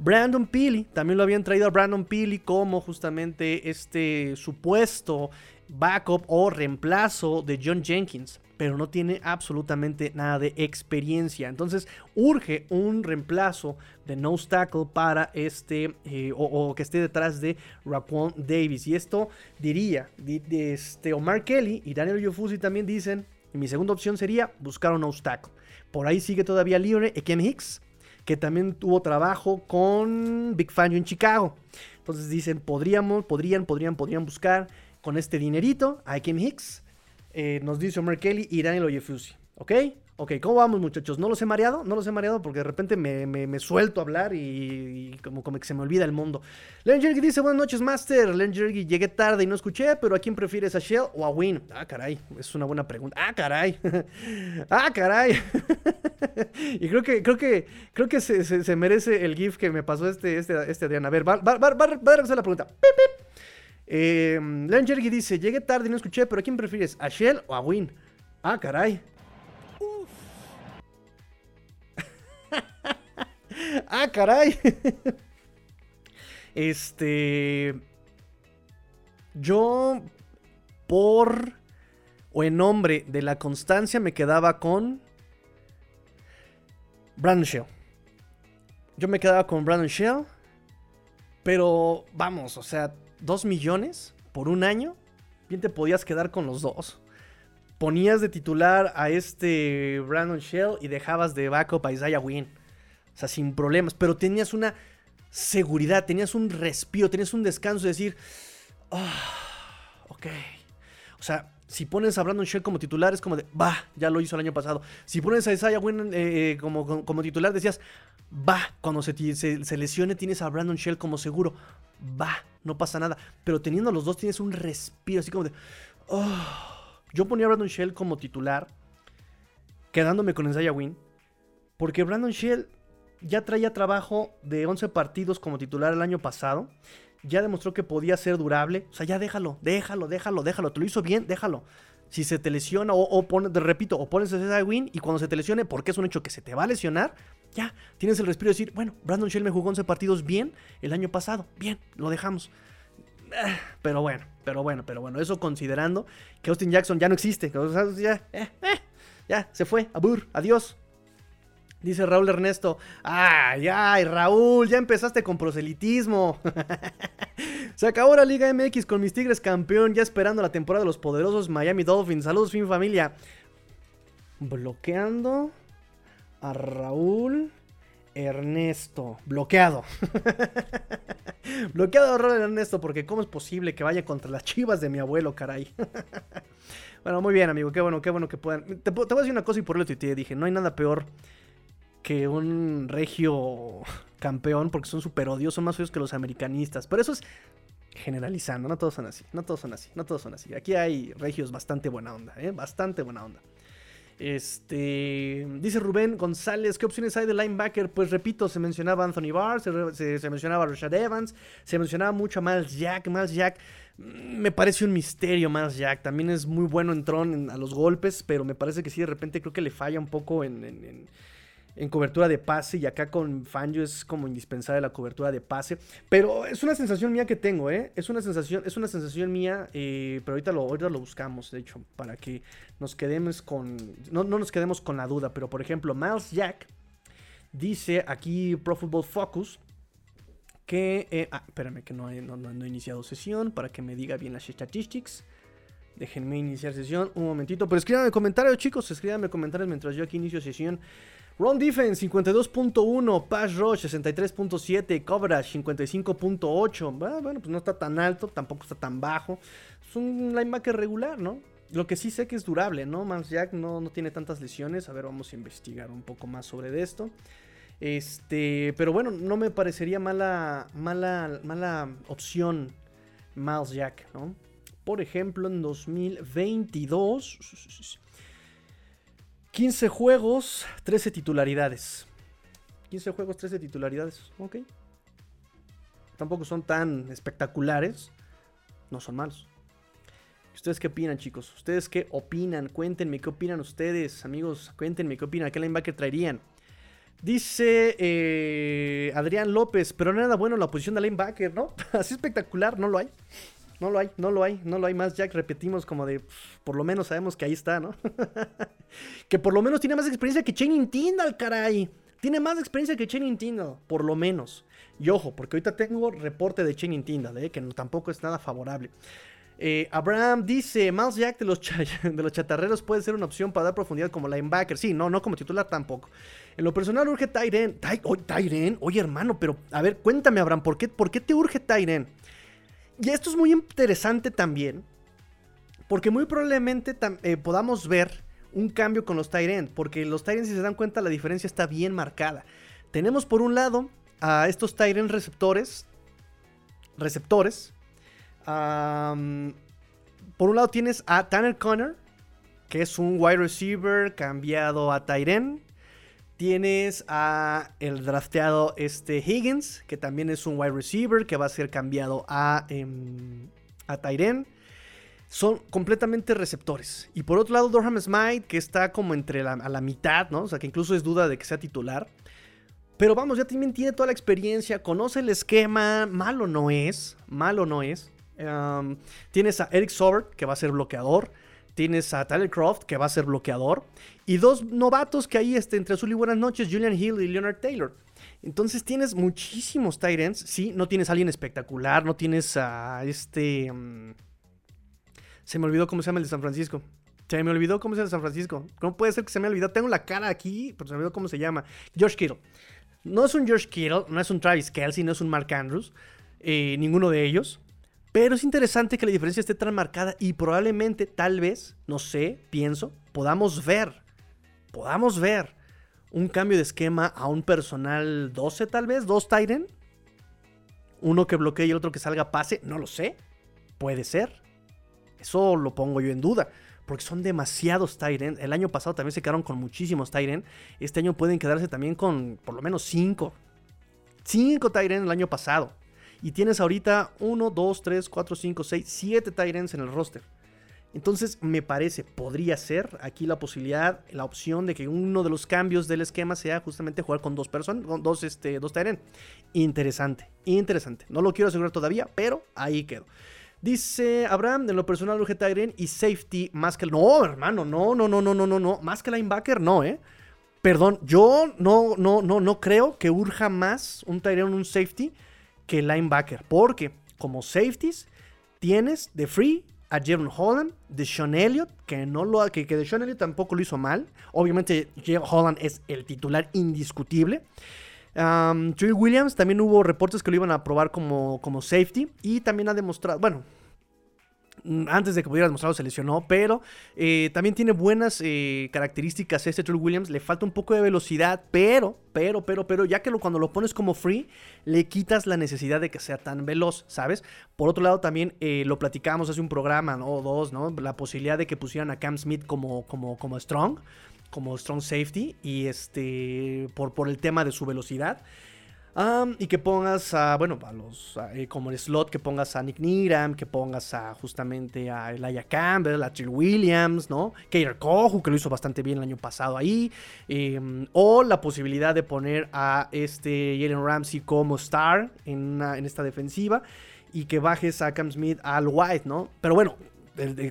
A: Brandon Peely, también lo habían traído a Brandon Peely como justamente este supuesto backup o reemplazo de John Jenkins, pero no tiene absolutamente nada de experiencia. Entonces urge un reemplazo de nose tackle para este eh, o, que esté detrás de Raquan Davis. Y esto diría, de, este Omar Kelly y Daniel Yofusi también dicen, mi segunda opción sería buscar un nose tackle. Por ahí sigue todavía libre Ekem Hicks que también tuvo trabajo con Big Fangio en Chicago. Entonces dicen, podríamos, podrían, podrían, podrían buscar con este dinerito a Kim Hicks. Eh, nos dice Omar Kelly y Daniel Oyefusi. ¿Ok? Ok, ¿cómo vamos muchachos? ¿No los he mareado? No los he mareado porque de repente me, suelto a hablar y, como, como, que se me olvida el mundo. Len Jergy dice, buenas noches Master. Len Jergy, llegué tarde y no escuché, pero ¿a quién prefieres? ¿A Shell o a Win? Ah, caray, es una buena pregunta. Ah, caray. ah, caray. y creo que, creo que, creo que se, merece el GIF que me pasó este, este, este Adrián. A ver, va, va, va, va, a regresar la pregunta. ¡Pip, pip! Eh, Len Jergy dice, llegué tarde y no escuché, pero ¿a quién prefieres? ¿A Shell o a Win? Ah, caray. ah, caray. este. Yo, por o en nombre de la constancia, me quedaba con Brandon Shell. Yo me quedaba con Brandon Shell. Pero vamos, o sea, dos millones por un año. Bien te podías quedar con los dos. Ponías de titular a este Brandon Shell y dejabas de backup a Isaiah Wynn. O sea, sin problemas. Pero tenías una seguridad, tenías un respiro, tenías un descanso de decir, ah, ok. O sea, si pones a Brandon Shell como titular, es como de, va, ya lo hizo el año pasado. Si pones a Isaiah Wynn eh, eh, como, como, titular, decías, va, cuando se, se, lesione tienes a Brandon Shell como seguro. Va, no pasa nada. Pero teniendo a los dos tienes un respiro, así como de, oh. Yo ponía a Brandon Shell como titular, quedándome con Isaiah Wynn, porque Brandon Shell ya traía trabajo de 11 partidos como titular el año pasado. Ya demostró que podía ser durable. O sea, ya déjalo, déjalo, déjalo, déjalo. Te lo hizo bien, déjalo. Si se te lesiona o, o pones, te repito, o pones a Win y cuando se te lesione, porque es un hecho que se te va a lesionar, ya tienes el respiro de decir, bueno, Brandon Shell me jugó 11 partidos bien el año pasado. Bien, lo dejamos. Pero bueno, pero bueno, pero bueno. Eso considerando que Austin Jackson ya no existe. ya, eh, eh, ya, se fue. Abur, adiós. Dice Raúl Ernesto. Ay, ay, Raúl, ya empezaste con proselitismo. Se acabó la Liga MX con mis Tigres campeón, ya esperando la temporada de los poderosos Miami Dolphins. Saludos, fin familia. Bloqueando a Raúl Ernesto. Bloqueado. Bloqueado Raúl Ernesto, porque ¿cómo es posible que vaya contra las chivas de mi abuelo, caray? bueno, muy bien, amigo. Qué bueno, qué bueno que puedan. Te, voy a decir una cosa y por eso te dije: no hay nada peor que un regio campeón, porque son súper odios, son más feos que los americanistas. Pero eso es generalizando, no todos son así, no todos son así, no todos son así. Aquí hay regios bastante buena onda, ¿eh? bastante buena onda. Este, dice Rubén González, ¿qué opciones hay de linebacker? Pues repito, se mencionaba Anthony Barr, se, mencionaba Rashad Evans, se mencionaba mucho a Miles Jack, Miles Jack mm, me parece un misterio Miles Jack, también es muy bueno en Tron a los golpes, pero me parece que sí, de repente creo que le falla un poco en en cobertura de pase y acá con Fangio es como indispensable la cobertura de pase. Pero es una sensación mía que tengo, ¿eh? Es una sensación, es una sensación mía, eh, pero ahorita lo, ahorita lo buscamos, de hecho, para que nos quedemos con, no, nos quedemos con la duda, pero por ejemplo, Miles Jack dice aquí Pro Football Focus que, eh, ah, espérame que no he, no, no he iniciado sesión para que me diga bien las statistics. Déjenme iniciar sesión un momentito. Pero escríbanme comentarios, chicos. Escríbanme comentarios mientras yo aquí inicio sesión. Run defense 52.1, pass rush 63.7, coverage 55.8. Bueno, pues no está tan alto, tampoco está tan bajo. Es un linebacker regular, ¿no? Lo que sí sé que es durable, ¿no? Mans Jack no, no tiene tantas lesiones. A ver, vamos a investigar un poco más sobre esto. Este, pero bueno, no me parecería mala, mala, mala opción Miles Jack, ¿no? Por ejemplo, en 2022 15 juegos, 13 titularidades. 15 juegos, 13 titularidades. Ok. Tampoco son tan espectaculares. No son malos. ¿Ustedes qué opinan, chicos? ¿Ustedes qué opinan? Cuéntenme qué opinan ustedes, amigos. Cuéntenme qué opinan. ¿Qué linebacker traerían? Dice eh, Adrián López, pero no nada bueno la posición de linebacker, ¿no? Así espectacular, no lo hay. No lo hay, no lo hay, no lo hay más. Jack repetimos como de, por lo menos sabemos que ahí está, ¿no? que por lo menos tiene más experiencia que Channing Tindall, caray. Tiene más experiencia que Channing Tindall, por lo menos. Y ojo, porque ahorita tengo reporte de Channing Tindall, ¿eh? que tampoco es nada favorable. Eh, Abraham dice, Miles Jack de los, de los chatarreros puede ser una opción para dar profundidad como linebacker. Sí, no, no como titular tampoco. En lo personal urge Tyren. Tyren, oye hermano, pero a ver, cuéntame Abraham, ¿por qué, por qué te urge Tyren? Y esto es muy interesante también, porque muy probablemente eh, podamos ver un cambio con los Tyrant, porque los Tyrant, si se dan cuenta, la diferencia está bien marcada. Tenemos por un lado a estos Tyrant receptores, receptores. por un lado tienes a Tanner Connor, que es un wide receiver cambiado a Tyrant. Tienes a el drafteado este Higgins, que también es un wide receiver que va a ser cambiado a, eh, a Tyren. Son completamente receptores. Y por otro lado, Durham Smite, que está como entre a la mitad, ¿no? O sea, que incluso es duda de que sea titular. Pero vamos, ya también tiene toda la experiencia, conoce el esquema, malo no es, malo no es. tienes a Eric Sobert, que va a ser bloqueador. Tienes a Tyler Croft, que va a ser bloqueador. Y dos novatos que ahí este, entre azul y buenas noches, Julian Hill y Leonard Taylor. Entonces tienes muchísimos tight Sí, no tienes a alguien espectacular. No tienes a este... Mm, se me olvidó cómo se llama el de San Francisco. Se me olvidó cómo se llama el de San Francisco. ¿Cómo puede ser que se me olvidó? Tengo la cara aquí, pero se me olvidó cómo se llama. George Kittle. No es un George Kittle, no es un Travis Kelsey, no es un Mark Andrews. Eh, ninguno de ellos. Pero es interesante que la diferencia esté tan marcada y probablemente, tal vez, no sé, pienso, podamos ver, podamos ver un cambio de esquema a un personal 12 tal vez, dos Titan. Uno que bloquee y el otro que salga pase, no lo sé. Puede ser. Eso lo pongo yo en duda. Porque son demasiados Tyren. El año pasado también se quedaron con muchísimos Tyren. Este año pueden quedarse también con por lo menos 5. 5 Tyren el año pasado. Y tienes ahorita 1, 2, 3, 4, 5, 6, 7 Tyrants en el roster. Entonces me parece, podría ser aquí la posibilidad, la opción de que uno de los cambios del esquema sea justamente jugar con dos personas, con dos, este, dos. Interesante, interesante. No lo quiero asegurar todavía, pero ahí quedo. Dice Abraham, en lo personal urge Tyrant y safety más que. No, hermano, no, no, no, no, no, no, no. Más que linebacker, no, eh. Perdón, yo no, no, no, no creo que urja más un Tyrant un safety que linebacker. Porque como safeties tienes de free a Jevon Holland, de Sean Elliott, que no lo que, que de Sean Elliott tampoco lo hizo mal. Obviamente, Jevon Holland es el titular indiscutible. Um, Williams también hubo reportes que lo iban a probar como, como safety. Y también ha demostrado, bueno, antes de que pudiera demostrarlo se lesionó, pero eh, también tiene buenas eh, características este True Williams, le falta un poco de velocidad, pero, pero, pero, pero, ya que cuando lo pones como free, le quitas la necesidad de que sea tan veloz, ¿sabes? Por otro lado, también eh, lo platicamos hace un programa, ¿no? O dos, ¿no? La posibilidad de que pusieran a Cam Smith como, como, como strong, como strong safety, y este, por, por el tema de su velocidad y que pongas a, bueno, a los, eh, como el slot, que pongas a Nick Niram, que pongas a justamente a Elijah Campbell, a Trill Williams, ¿no? Kader Kohu, que lo hizo bastante bien el año pasado ahí. Em, o la posibilidad de poner a este Jalen Ramsey como star en, en esta defensiva. Y que bajes a Cam Smith al White, ¿no? Pero bueno,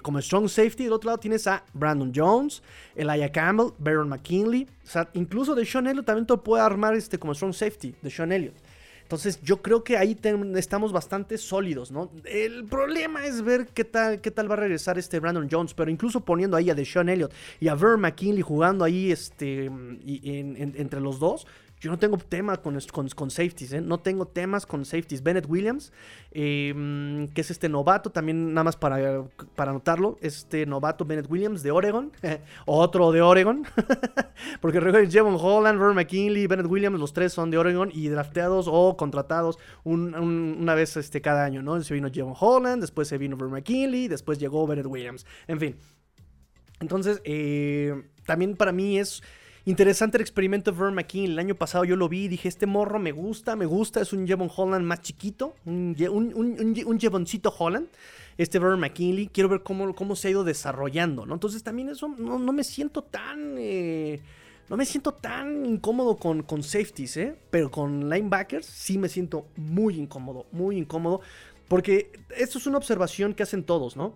A: como strong safety. Del otro lado tienes a Brandon Jones, Elijah Campbell, Baron McKinley. O sea, incluso de Sean Elliott también te puede armar este como strong safety de Sean Elliott. Entonces yo creo que ahí estamos bastante sólidos, ¿no? El problema es ver qué tal, qué tal va a regresar este Brandon Jones, pero incluso poniendo ahí a Deshaun Elliott y a Ver McKinley jugando ahí este, entre los dos, yo no tengo tema con, con, safeties, ¿eh? no tengo temas con safeties. Bennett Williams, em, que es este novato, también nada más para, para anotarlo, este novato Bennett Williams de Oregon, otro de Oregon, porque recuerden, Jevon Holland, Robert McKinley, Bennett Williams, los tres son de Oregon y drafteados o contratados una vez este, cada año, ¿no? Se vino Jevon Holland, después se vino Robert McKinley, después llegó Bennett Williams, en fin. Entonces, eh, también para mí es Interesante el experimento de Vern McKean. El año pasado yo lo vi y dije, este morro me gusta, me gusta. Es un Jevon Holland más chiquito, un, un, Jevoncito Holland. Este Vern McKinley. Quiero ver cómo, cómo se ha ido desarrollando, ¿no? Entonces también eso no, me siento tan... Eh, no me siento tan incómodo con, con safeties, ¿eh? Pero con linebackers sí me siento muy incómodo, muy incómodo. Porque esto es una observación que hacen todos, ¿no?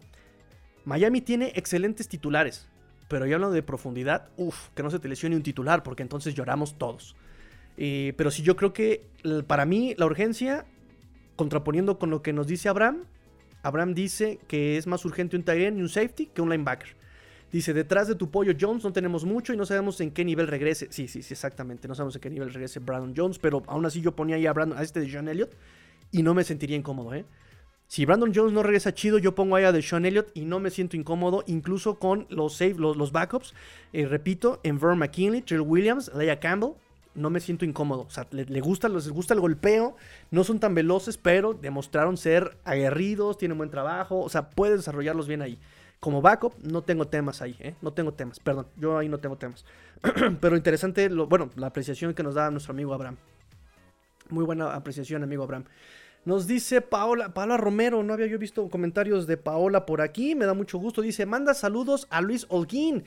A: Miami tiene excelentes titulares. Pero ya hablando de profundidad, uff, que no se te lesione un titular, porque entonces lloramos todos. pero sí, yo creo que para mí la urgencia, contraponiendo con lo que nos dice Abraham, Abraham dice que es más urgente un tight y un safety que un linebacker. Dice, detrás de tu pollo Jones no tenemos mucho y no sabemos en qué nivel regrese. Sí, sí, sí, exactamente. No sabemos en qué nivel regrese Brandon Jones, pero aún así yo ponía ahí a, Brandon, a este de John Elliott y no me sentiría incómodo, ¿eh? Si Brandon Jones no regresa chido, yo pongo ahí a Deshaun Elliott y no me siento incómodo, incluso con los save, los, backups. Eh, repito, en Vern McKinley, Trill Williams, Leia Campbell. No me siento incómodo. O sea, le, gusta, les gusta el golpeo. No son tan veloces, pero demostraron ser aguerridos, tienen buen trabajo. O sea, puedes desarrollarlos bien ahí. Como backup, no tengo temas ahí, ¿eh? No tengo temas, perdón. Yo ahí no tengo temas. pero interesante, lo, bueno, la apreciación que nos da nuestro amigo Abraham. Muy buena apreciación, amigo Abraham. Nos dice Paola, Paola Romero, no había yo visto comentarios de Paola por aquí, me da mucho gusto. Dice, manda saludos a Luis Holguín.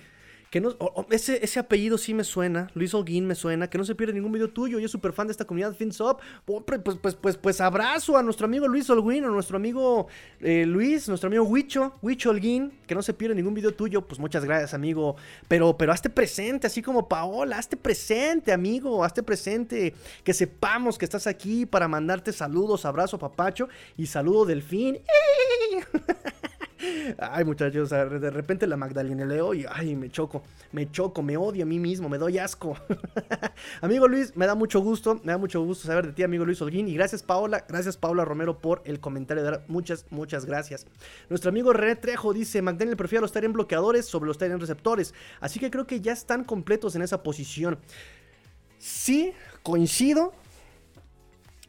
A: No, ese, ese, apellido sí me suena, Luis Holguín me suena, que no se pierde ningún video tuyo, y es súper fan de esta comunidad FinSop. Pues, pues, pues, pues, abrazo a nuestro amigo Luis Holguín, a nuestro amigo eh, Luis, nuestro amigo Huicho, Huicho Holguín, que no se pierde ningún video tuyo, pues muchas gracias, amigo. Pero, pero hazte presente, así como Paola, hazte presente, amigo, hazte presente, que sepamos que estás aquí para mandarte saludos, abrazo, papacho, y saludo Delfín. Ay, muchachos, de repente la Magdalena leo y ay, me choco, me choco, me odio a mí mismo, me doy asco. amigo Luis, me da mucho gusto, me da mucho gusto saber de ti, amigo Luis Holguín. Y gracias, Paola, gracias, Paola Romero, por el comentario. Muchas, muchas gracias. Nuestro amigo René Trejo dice: McDaniel prefiere los en bloqueadores sobre los en receptores. Así que creo que ya están completos en esa posición. Sí, coincido,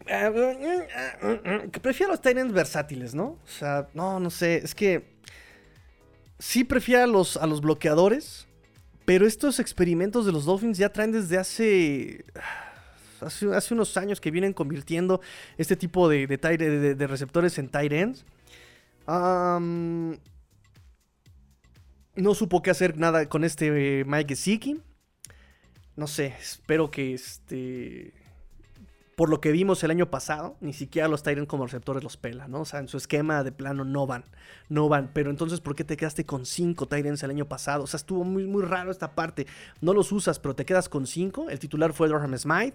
A: que prefiero los Titans versátiles, ¿no? O sea, no, no sé, es que sí prefiero a los, a los bloqueadores, pero estos experimentos de los Dolphins ya traen desde hace, hace, unos años que vienen convirtiendo este tipo de, de, receptores en tight ends. no supo qué hacer nada con este eh, Mike Gesicki. No sé, espero que este por lo que vimos el año pasado, ni siquiera los Tyrants como receptores los pela, ¿no? O sea, en su esquema de plano no van, no van. Pero entonces, ¿por qué te quedaste con cinco Tyrants el año pasado? O sea, estuvo muy, muy raro esta parte. No los usas, pero te quedas con cinco. El titular fue Durham Smite.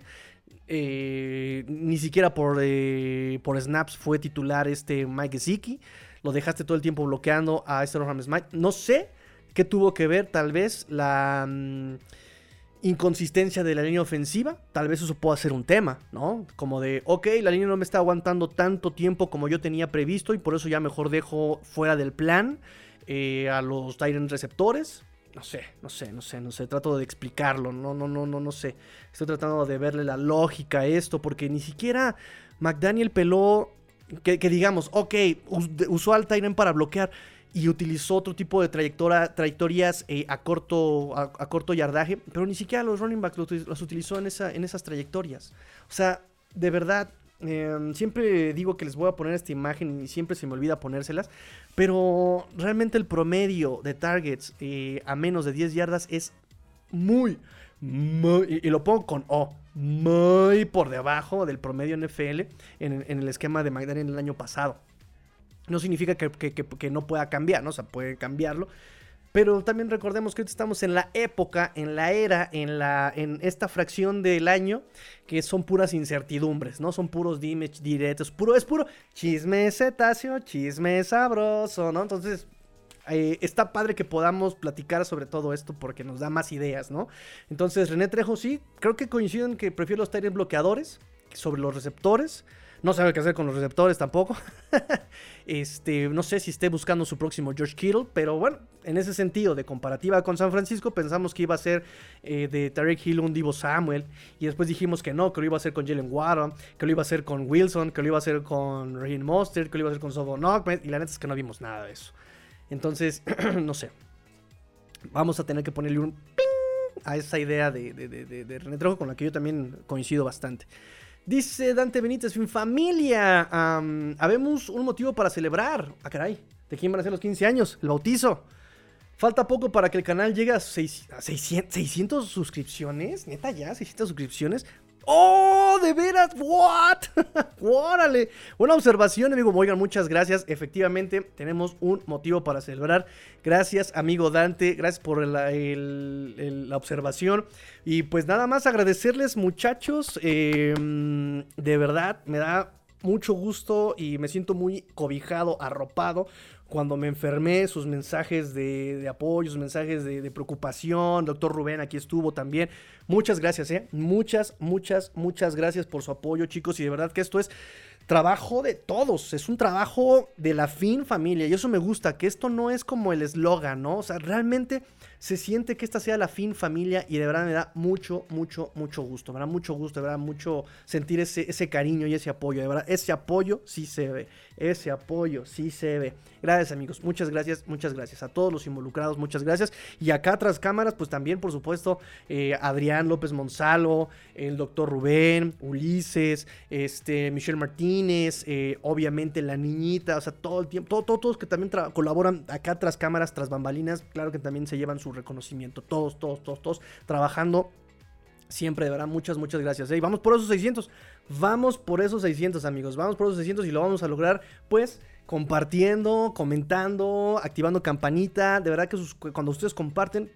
A: Eh, ni siquiera por, eh, por snaps fue titular este Mike Gesicki. Lo dejaste todo el tiempo bloqueando a este Durham Smite. No sé qué tuvo que ver, tal vez, la... Mm, inconsistencia de la línea ofensiva, tal vez eso pueda ser un tema, ¿no? Como de, ok, la línea no me está aguantando tanto tiempo como yo tenía previsto y por eso ya mejor dejo fuera del plan eh, a los Tyrant receptores. No sé, no sé, no sé, no sé, trato de explicarlo, no, no, no, no, no sé. Estoy tratando de verle la lógica a esto porque ni siquiera McDaniel peló, que, digamos, ok, usó al Tyrant para bloquear y utilizó otro tipo de trayectoria, trayectorias eh, a, corto, a, corto yardaje, pero ni siquiera los running backs los, utilizó en, esa, en esas trayectorias. O sea, de verdad, em, siempre digo que les voy a poner esta imagen y siempre se me olvida ponérselas, pero realmente el promedio de targets eh, a menos de 10 yardas es muy, muy, y, lo pongo con O, muy por debajo del promedio NFL en, en el esquema de McDaniel el año pasado. No significa que, no pueda cambiar, ¿no? O sea, puede cambiarlo. Pero también recordemos que estamos en la época, en la era, en, la, en esta fracción del año que son puras incertidumbres, ¿no? Son puros dimes directos, puro, es puro chisme cetáceo, chisme sabroso, ¿no? Entonces, eh, está padre que podamos platicar sobre todo esto porque nos da más ideas, ¿no? Entonces, René Trejo, sí, creo que coinciden que prefiero los Tyrants bloqueadores sobre los receptores. No sabe qué hacer con los receptores tampoco. este, no sé si esté buscando su próximo George Kittle, pero bueno, en ese sentido, de comparativa con San Francisco, pensamos que iba a ser eh, de Tarek Hill un Divo Samuel. Y después dijimos que no, que lo iba a hacer con Jalen Waddle, que lo iba a hacer con Wilson, que lo iba a hacer con Raheem Mostert, que lo iba a hacer con Sobon Y la neta es que no vimos nada de eso. Entonces, no sé. Vamos a tener que ponerle un ping a esa idea de, de, de, de René Trejo con la que yo también coincido bastante. Dice Dante Benítez, fin familia. habemos un motivo para celebrar. Ah, caray. ¿De quién van a ser los 15 años? El bautizo. Falta poco para que el canal llegue a, 600, 600 suscripciones. Neta, ya, 600 suscripciones. ¡Oh! ¿De veras? ¿What? ¡Órale! Buena observación, amigo Oigan, muchas gracias. Efectivamente, tenemos un motivo para celebrar. Gracias, amigo Dante. Gracias por la, observación. Y pues nada más agradecerles, muchachos. Em, de verdad, me da mucho gusto y me siento muy cobijado, arropado cuando me enfermé, sus mensajes de, apoyo, sus mensajes de, preocupación. Doctor Rubén aquí estuvo también. Muchas gracias, ¿eh? Muchas, muchas, muchas gracias por su apoyo, chicos. Y de verdad que esto es trabajo de todos, es un trabajo de la fin familia y eso me gusta, que esto no es como el eslogan, ¿no? O sea, realmente se siente que esta sea la fin familia y de verdad me da mucho, mucho, mucho gusto, me da mucho gusto, de verdad mucho sentir ese, ese cariño y ese apoyo, de verdad, ese apoyo sí se ve, ese apoyo sí se ve. Gracias amigos, muchas gracias, muchas gracias a todos los involucrados, muchas gracias. Y acá tras cámaras, pues también por supuesto eh, Adrián López Monzalo, el doctor Rubén, Ulises, este, Michelle Martínez, eh, obviamente la niñita, o sea, todo el tiempo, todos todos que también colaboran acá tras cámaras, tras bambalinas, claro que también se llevan su reconocimiento, todos, todos, todos, todos trabajando Siempre, de verdad, muchas, muchas gracias. Y vamos por esos 600. Vamos por esos 600, amigos. Vamos por esos 600 y lo vamos a lograr, pues, compartiendo, comentando, activando campanita. De verdad que cuando ustedes comparten,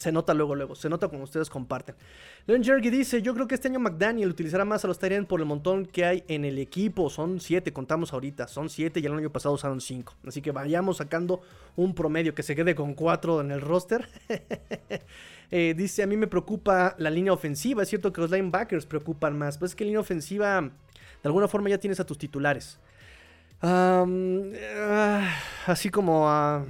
A: se nota luego, luego. Se nota cuando ustedes comparten. Leon Jerky dice: Yo creo que este año McDaniel utilizará más a los Tyrant por el montón que hay en el equipo. Son 7, contamos ahorita. Son 7 y el año pasado usaron 5. Así que vayamos sacando un promedio que se quede con 4 en el roster. Eh, dice, a mí me preocupa la línea ofensiva. Es cierto que los linebackers preocupan más. Pues es que línea ofensiva, de alguna forma ya tienes a tus titulares. Ah, así como a...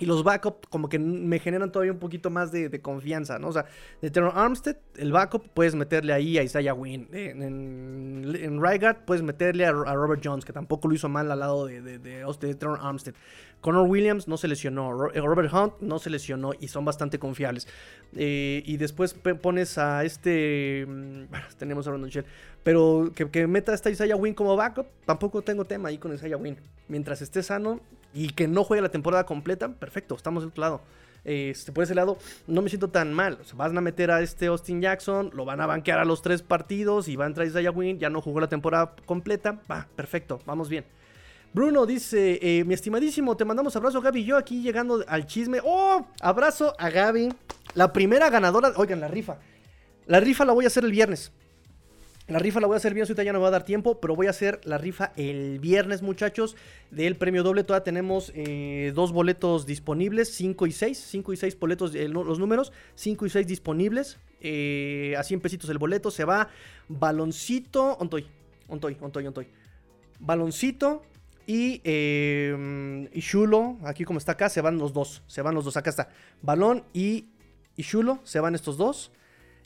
A: Y los backup como que me generan todavía un poquito más de, confianza, ¿no? O sea, de Terror Armstead, el backup, puedes meterle ahí a Isaiah Wynn. En, en, en puedes meterle a, Robert Jones, que tampoco lo hizo mal al lado de, de, de, Armstead. Connor Williams no se lesionó, eh, Robert Hunt no se lesionó y son bastante confiables. Eh, y después pones a este. Mm, bueno, tenemos a Brandon Shell. Pero que, que meta a esta Isaiah Wynn como backup, tampoco tengo tema ahí con Isaiah Wynn. Mientras esté sano y que no juegue la temporada completa, perfecto, estamos del otro lado. Este, por ese lado, no me siento tan mal. O van a meter a este Austin Jackson, lo van a banquear a los tres partidos y va a entrar Isaiah Wynn, ya no jugó la temporada completa. Va, perfecto, vamos bien. Bruno dice, eh, mi estimadísimo, te mandamos abrazo Gaby. Yo aquí llegando al chisme. ¡Oh! Abrazo a Gaby. La primera ganadora, oigan, la rifa. La rifa la voy a hacer el viernes. La rifa la voy a hacer bien, ahorita ya no me va a dar tiempo, pero voy a hacer la rifa el viernes, muchachos, del premio doble. Todavía tenemos eh, dos boletos disponibles, 5 y 6, 5 y 6 boletos, eh, los números, 5 y 6 disponibles. a 100 pesitos el boleto, se va baloncito, ontoy, ontoy, ontoy, ontoy. Baloncito, y, eh, y Shulo, aquí como está acá, se van los dos. Se van los dos. Acá está. Balón y, y Shulo, se van estos dos.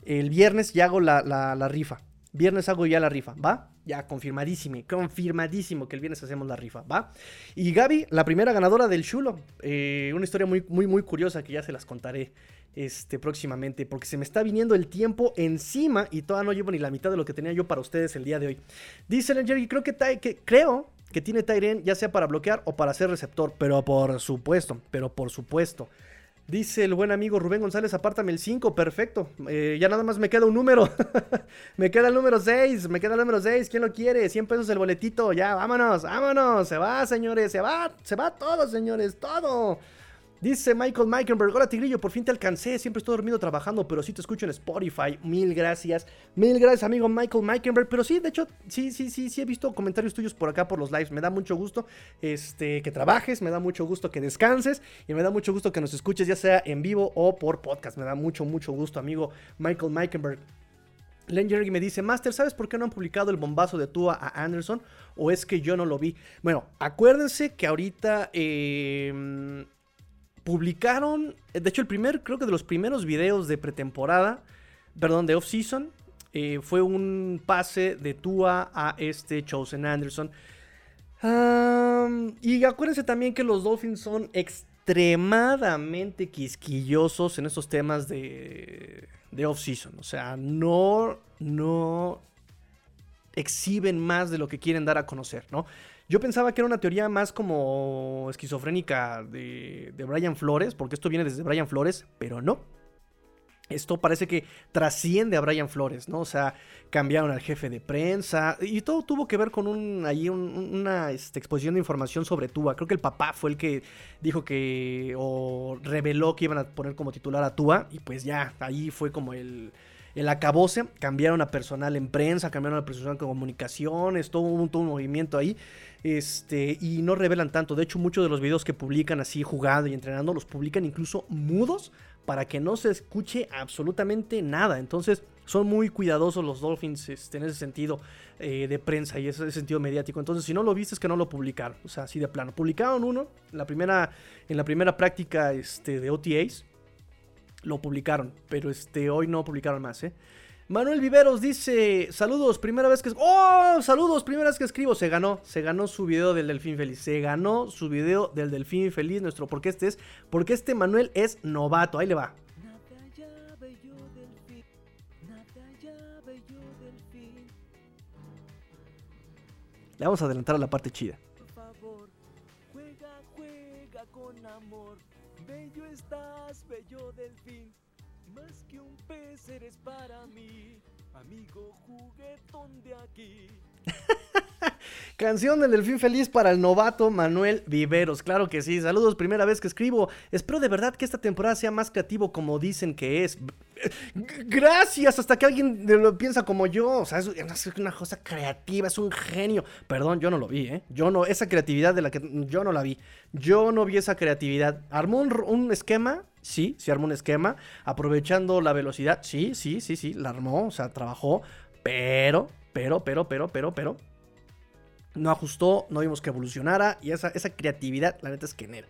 A: El viernes ya hago la, rifa. Viernes hago ya la rifa, ¿va? Ya, confirmadísimo, confirmadísimo que el viernes hacemos la rifa, ¿va? Y Gaby, la primera ganadora del Chulo. Eh, una historia muy, muy, muy curiosa que ya se las contaré este, próximamente, porque se me está viniendo el tiempo encima y todavía no llevo ni la mitad de lo que tenía yo para ustedes el día de hoy. Dice Jerry, creo que, que creo que tiene Tyren, ya sea para bloquear o para ser receptor, pero por supuesto, pero por supuesto. Dice el buen amigo Rubén González, apártame el 5, perfecto. Eh, ya nada más me queda un número. me queda el número 6, me queda el número 6. ¿Quién lo quiere? 100 pesos el boletito. Ya, vámonos, vámonos. Se va, señores, se va, se va todo, señores, todo. Dice Michael Meikenberg, hola Tigrillo, por fin te alcancé, siempre estoy dormido trabajando, pero sí te escucho en Spotify, mil gracias, mil gracias amigo Michael Meikenberg, pero sí, de hecho, sí, sí, sí, sí he visto comentarios tuyos por acá por los lives, me da mucho gusto este, que trabajes, me da mucho gusto que descanses y me da mucho gusto que nos escuches ya sea en vivo o por podcast, me da mucho, mucho gusto amigo Michael Meikenberg. Len Jerry me dice, Master, ¿sabes por qué no han publicado el bombazo de Tua a Anderson? ¿O es que yo no lo vi? Bueno, acuérdense que ahorita... Eh, publicaron, de hecho el primer, creo que de los primeros videos de pretemporada, perdón, de off-season, eh, fue un pase de Tua a este Chosen Anderson. y acuérdense también que los Dolphins son extremadamente quisquillosos en estos temas de, de off-season. O sea, no, no exhiben más de lo que quieren dar a conocer, ¿no? Yo pensaba que era una teoría más como esquizofrénica de, Brian Flores, porque esto viene desde Brian Flores, pero no. Esto parece que trasciende a Brian Flores, ¿no? O sea, cambiaron al jefe de prensa y todo tuvo que ver con un, ahí una este, exposición de información sobre Tua. Creo que el papá fue el que dijo que o reveló que iban a poner como titular a Tua y pues ya, ahí fue como el, el acabose, cambiaron a personal en prensa, cambiaron a personal en comunicaciones, todo un, todo movimiento ahí. Este, y no revelan tanto. De hecho, muchos de los videos que publican así jugando y entrenando los publican incluso mudos para que no se escuche absolutamente nada. Entonces son muy cuidadosos los Dolphins este, en ese sentido eh, de prensa y ese sentido mediático. Entonces si no lo viste es que no lo publicaron. O sea, así de plano. Publicaron uno en la primera, en la primera práctica este, de OTAs. Lo publicaron, pero este, hoy no publicaron más, ¿eh? Manuel Viveros dice, saludos, primera vez que... ¡Oh! Saludos, primera vez que escribo. Se ganó, se ganó su video del Delfín Feliz. Se ganó su video del Delfín Feliz, nuestro... Porque este es... Porque este Manuel es novato. Ahí le va. Le vamos a adelantar a la parte chida. Pez para mí, amigo juguetón de aquí. Canción del Delfín Feliz para el novato Manuel Viveros. Claro que sí. Saludos, primera vez que escribo. Espero de verdad que esta temporada sea más creativo como dicen que es. Gracias, hasta que alguien lo piensa como yo. O sea, es una cosa creativa, es un genio. Perdón, yo no lo vi, ¿eh? Yo no, esa creatividad de la que yo no la vi. Yo no vi esa creatividad. Armó un, esquema, sí, sí armó un esquema. Aprovechando la velocidad, sí, sí, sí, sí, la armó, o sea, trabajó. Pero, pero, pero, pero, pero, pero no ajustó, no vimos que evolucionara y esa, esa creatividad, la neta es que en él.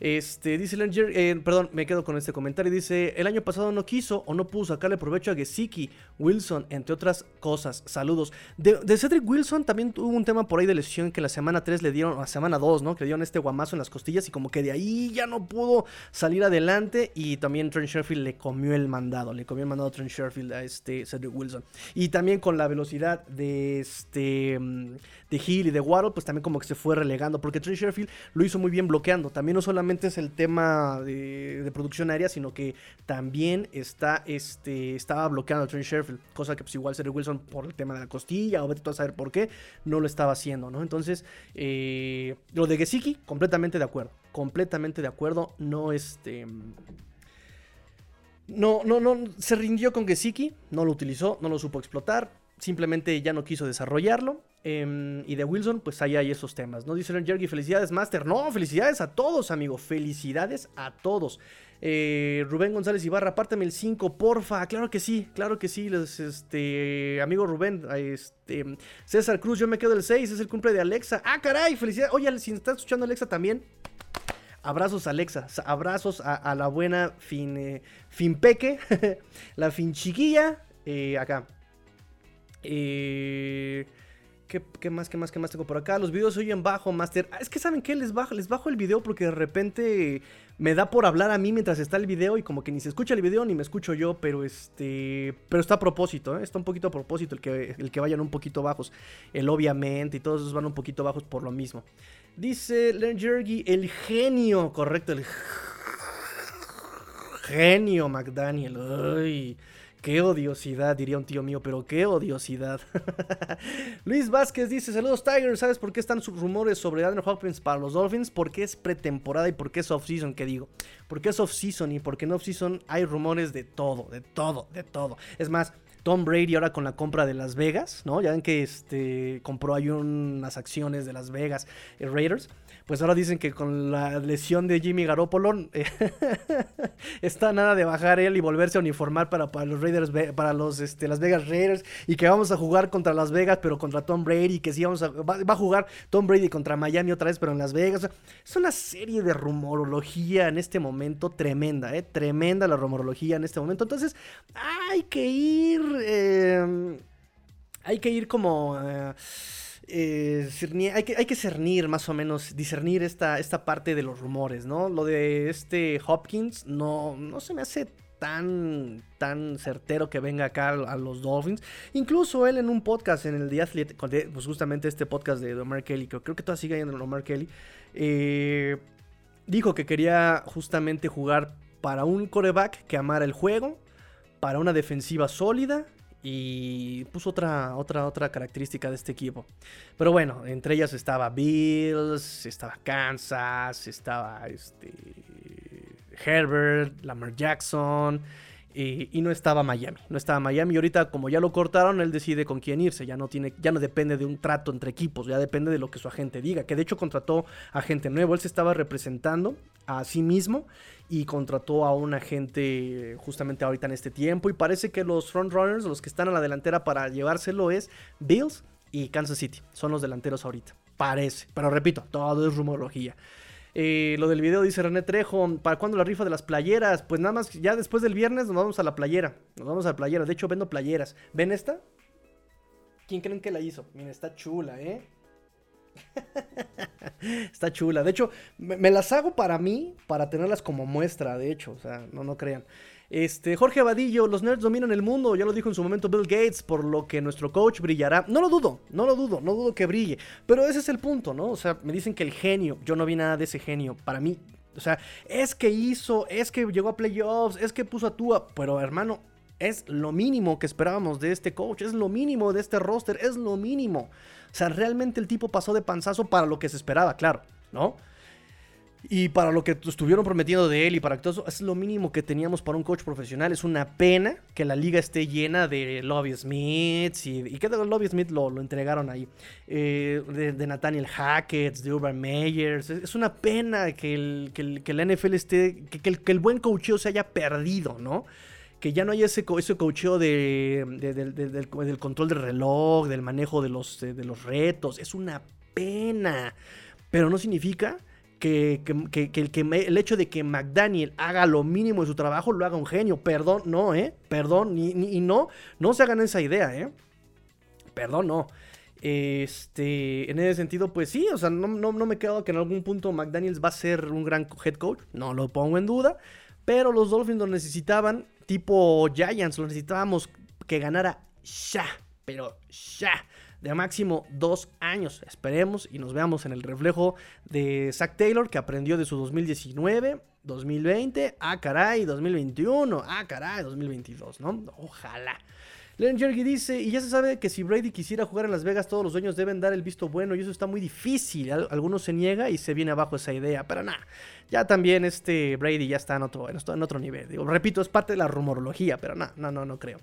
A: Este, dice Langer, eh, perdón, me quedo con este comentario. Dice: El año pasado no quiso o no pudo sacarle provecho a Gesicki, Wilson, entre otras cosas. Saludos. De, Cedric Wilson también tuvo un tema por ahí de lesión que la semana 3 le dieron, la semana 2, ¿no? Que le dieron este guamazo en las costillas y como que de ahí ya no pudo salir adelante. Y también Trent Sherfield le comió el mandado, le comió el mandado a Trent Sherfield a este Cedric Wilson. Y también con la velocidad de este mm, de Hill y de Waddle, pues también como que se fue relegando, porque Trent Sherfield lo hizo muy bien bloqueando. También no solamente es el tema de, producción aérea, sino que también está, este, estaba bloqueando a Trent Sherfield, cosa que pues igual Cedric Wilson por el tema de la costilla, o vete a saber por qué, no lo estaba haciendo, ¿no? Entonces, eh, lo de Gesicki, completamente de acuerdo, completamente de acuerdo, no este... No, no, no, se rindió con Gesicki, no lo utilizó, no lo supo explotar, simplemente ya no quiso desarrollarlo. Em, y de Wilson, pues ahí hay esos temas. ¿no? Dice Jergy, felicidades, Master. No, felicidades a todos, amigo. Felicidades a todos. Eh, Rubén González Ibarra, apártame el 5, porfa. Claro que sí, claro que sí. este, amigo Rubén, este, César Cruz, yo me quedo el 6, es el cumple de Alexa. Ah, caray, felicidades. Oye, si estás escuchando Alexa también. Abrazos Alexa, abrazos a, la buena fin, eh, Finpeque, la fin chiquilla, eh, acá. Eh, ¿qué, más, qué más, qué más tengo por acá? Los videos oyen bajo, Master. Ah, es que ¿saben qué? Les bajo, les bajo el video porque de repente me da por hablar a mí mientras está el video y como que ni se escucha el video ni me escucho yo, pero este... Pero está a propósito, ¿eh? Está un poquito a propósito el que, el que vayan un poquito bajos. El obviamente y todos esos van un poquito bajos por lo mismo. Dice Len Jergy, el genio, correcto, el genio McDaniel. Ay. Qué odiosidad, diría un tío mío, pero qué odiosidad. Luis Vázquez dice: Saludos, Tiger. ¿Sabes por qué están sus rumores sobre Andrew Hopkins para los Dolphins? Porque es pretemporada y porque es off-season, ¿qué digo? Porque es off-season y porque en off-season hay rumores de todo, de todo, de todo. Es más, Tom Brady ahora con la compra de Las Vegas, ¿no? Ya ven que este, compró ahí unas acciones de Las Vegas eh, Raiders pues ahora dicen que con la lesión de Jimmy Garoppolo eh, está nada de bajar él y volverse a uniformar para, para los Raiders, para los este, Las Vegas Raiders y que vamos a jugar contra Las Vegas pero contra Tom Brady, que sí vamos a, va, a jugar Tom Brady contra Miami otra vez pero en Las Vegas. es una serie de rumorología en este momento tremenda, ¿eh? tremenda la rumorología en este momento. Entonces hay que ir, eh, hay que ir como... Eh, eh, hay, que, cernir más o menos, discernir esta, esta parte de los rumores, ¿no? Lo de este Hopkins no, no se me hace tan, tan certero que venga acá a los Dolphins. Incluso él en un podcast, en el The Athlete, pues justamente este podcast de Omar Kelly, que creo que todavía sigue en Omar Kelly, eh, dijo que quería justamente jugar para un coreback que amara el juego, para una defensiva sólida y puso otra, otra, otra característica de este equipo. Pero bueno, entre ellas estaba Bills, estaba Kansas, estaba este, Herbert, Lamar Jackson. y no estaba Miami. No estaba Miami. Y ahorita, como ya lo cortaron, él decide con quién irse. Ya no tiene, ya no depende de un trato entre equipos, ya depende de lo que su agente diga. Que de hecho contrató a gente nuevo. Él se estaba representando a sí mismo y contrató a un agente justamente ahorita en este tiempo. Y parece que los frontrunners, los que están a la delantera para llevárselo, es Bills y Kansas City. Son los delanteros ahorita. Parece. Pero repito, todo es rumorología. Eh, lo del video dice René Trejo. ¿Para cuándo la rifa de las playeras? Pues nada más, ya después del viernes nos vamos a la playera. Nos vamos a la playera. De hecho, vendo playeras. ¿Ven esta? ¿Quién creen que la hizo? Miren, está chula, ¿eh? está chula. De hecho, me, las hago para mí, para tenerlas como muestra, de hecho. O sea, no, no crean. Este, Jorge Abadillo, los nerds dominan el mundo, ya lo dijo en su momento Bill Gates, por lo que nuestro coach brillará. No lo dudo, no lo dudo, no dudo que brille. Pero ese es el punto, ¿no? O sea, me dicen que el genio, yo no vi nada de ese genio. Para mí, o sea, es que hizo, es que llegó a playoffs, es que puso a Tua. Pero hermano, es lo mínimo que esperábamos de este coach, es lo mínimo de este roster, es lo mínimo. O sea, realmente el tipo pasó de panzazo para lo que se esperaba, claro, ¿no? Y para lo que estuvieron prometiendo de él y para todo eso, es lo mínimo que teníamos para un coach profesional. Es una pena que la liga esté llena de Lobby Smiths y, y que Lobby Smith lo, lo entregaron ahí. Eh, de, Nathaniel Hackett, de Urban Meyers. Es, una pena que el, que, la NFL esté, que, que, el, que el buen coacheo se haya perdido, ¿no? Que ya no haya ese, ese coacheo de, de, de, del, del, control del reloj, del manejo de los, de los retos. Es una pena. Pero no significa que, que, que, que el hecho de que McDaniel haga lo mínimo de su trabajo lo haga un genio. Perdón, no, ¿eh? Perdón, ni, ni, y no, no se hagan esa idea, ¿eh? Perdón, no. Este, en ese sentido, pues sí, o sea, no, no, no me quedo que en algún punto McDaniels va a ser un gran head coach, no lo pongo en duda, pero los Dolphins lo necesitaban, tipo Giants, lo necesitábamos que ganara ya, pero ya de máximo dos años. Esperemos y nos veamos en el reflejo de Zach Taylor que aprendió de su 2019, 2020, ah caray, 2021, ah caray, 2022, ¿no? Ojalá. Len Jergy dice, y ya se sabe que si Brady quisiera jugar en Las Vegas, todos los dueños deben dar el visto bueno y eso está muy difícil. Algunos se niega y se viene abajo esa idea, pero nada, ya también este Brady ya está en otro, en otro nivel. Digo, repito, es parte de la rumorología, pero nada, no, no, no creo.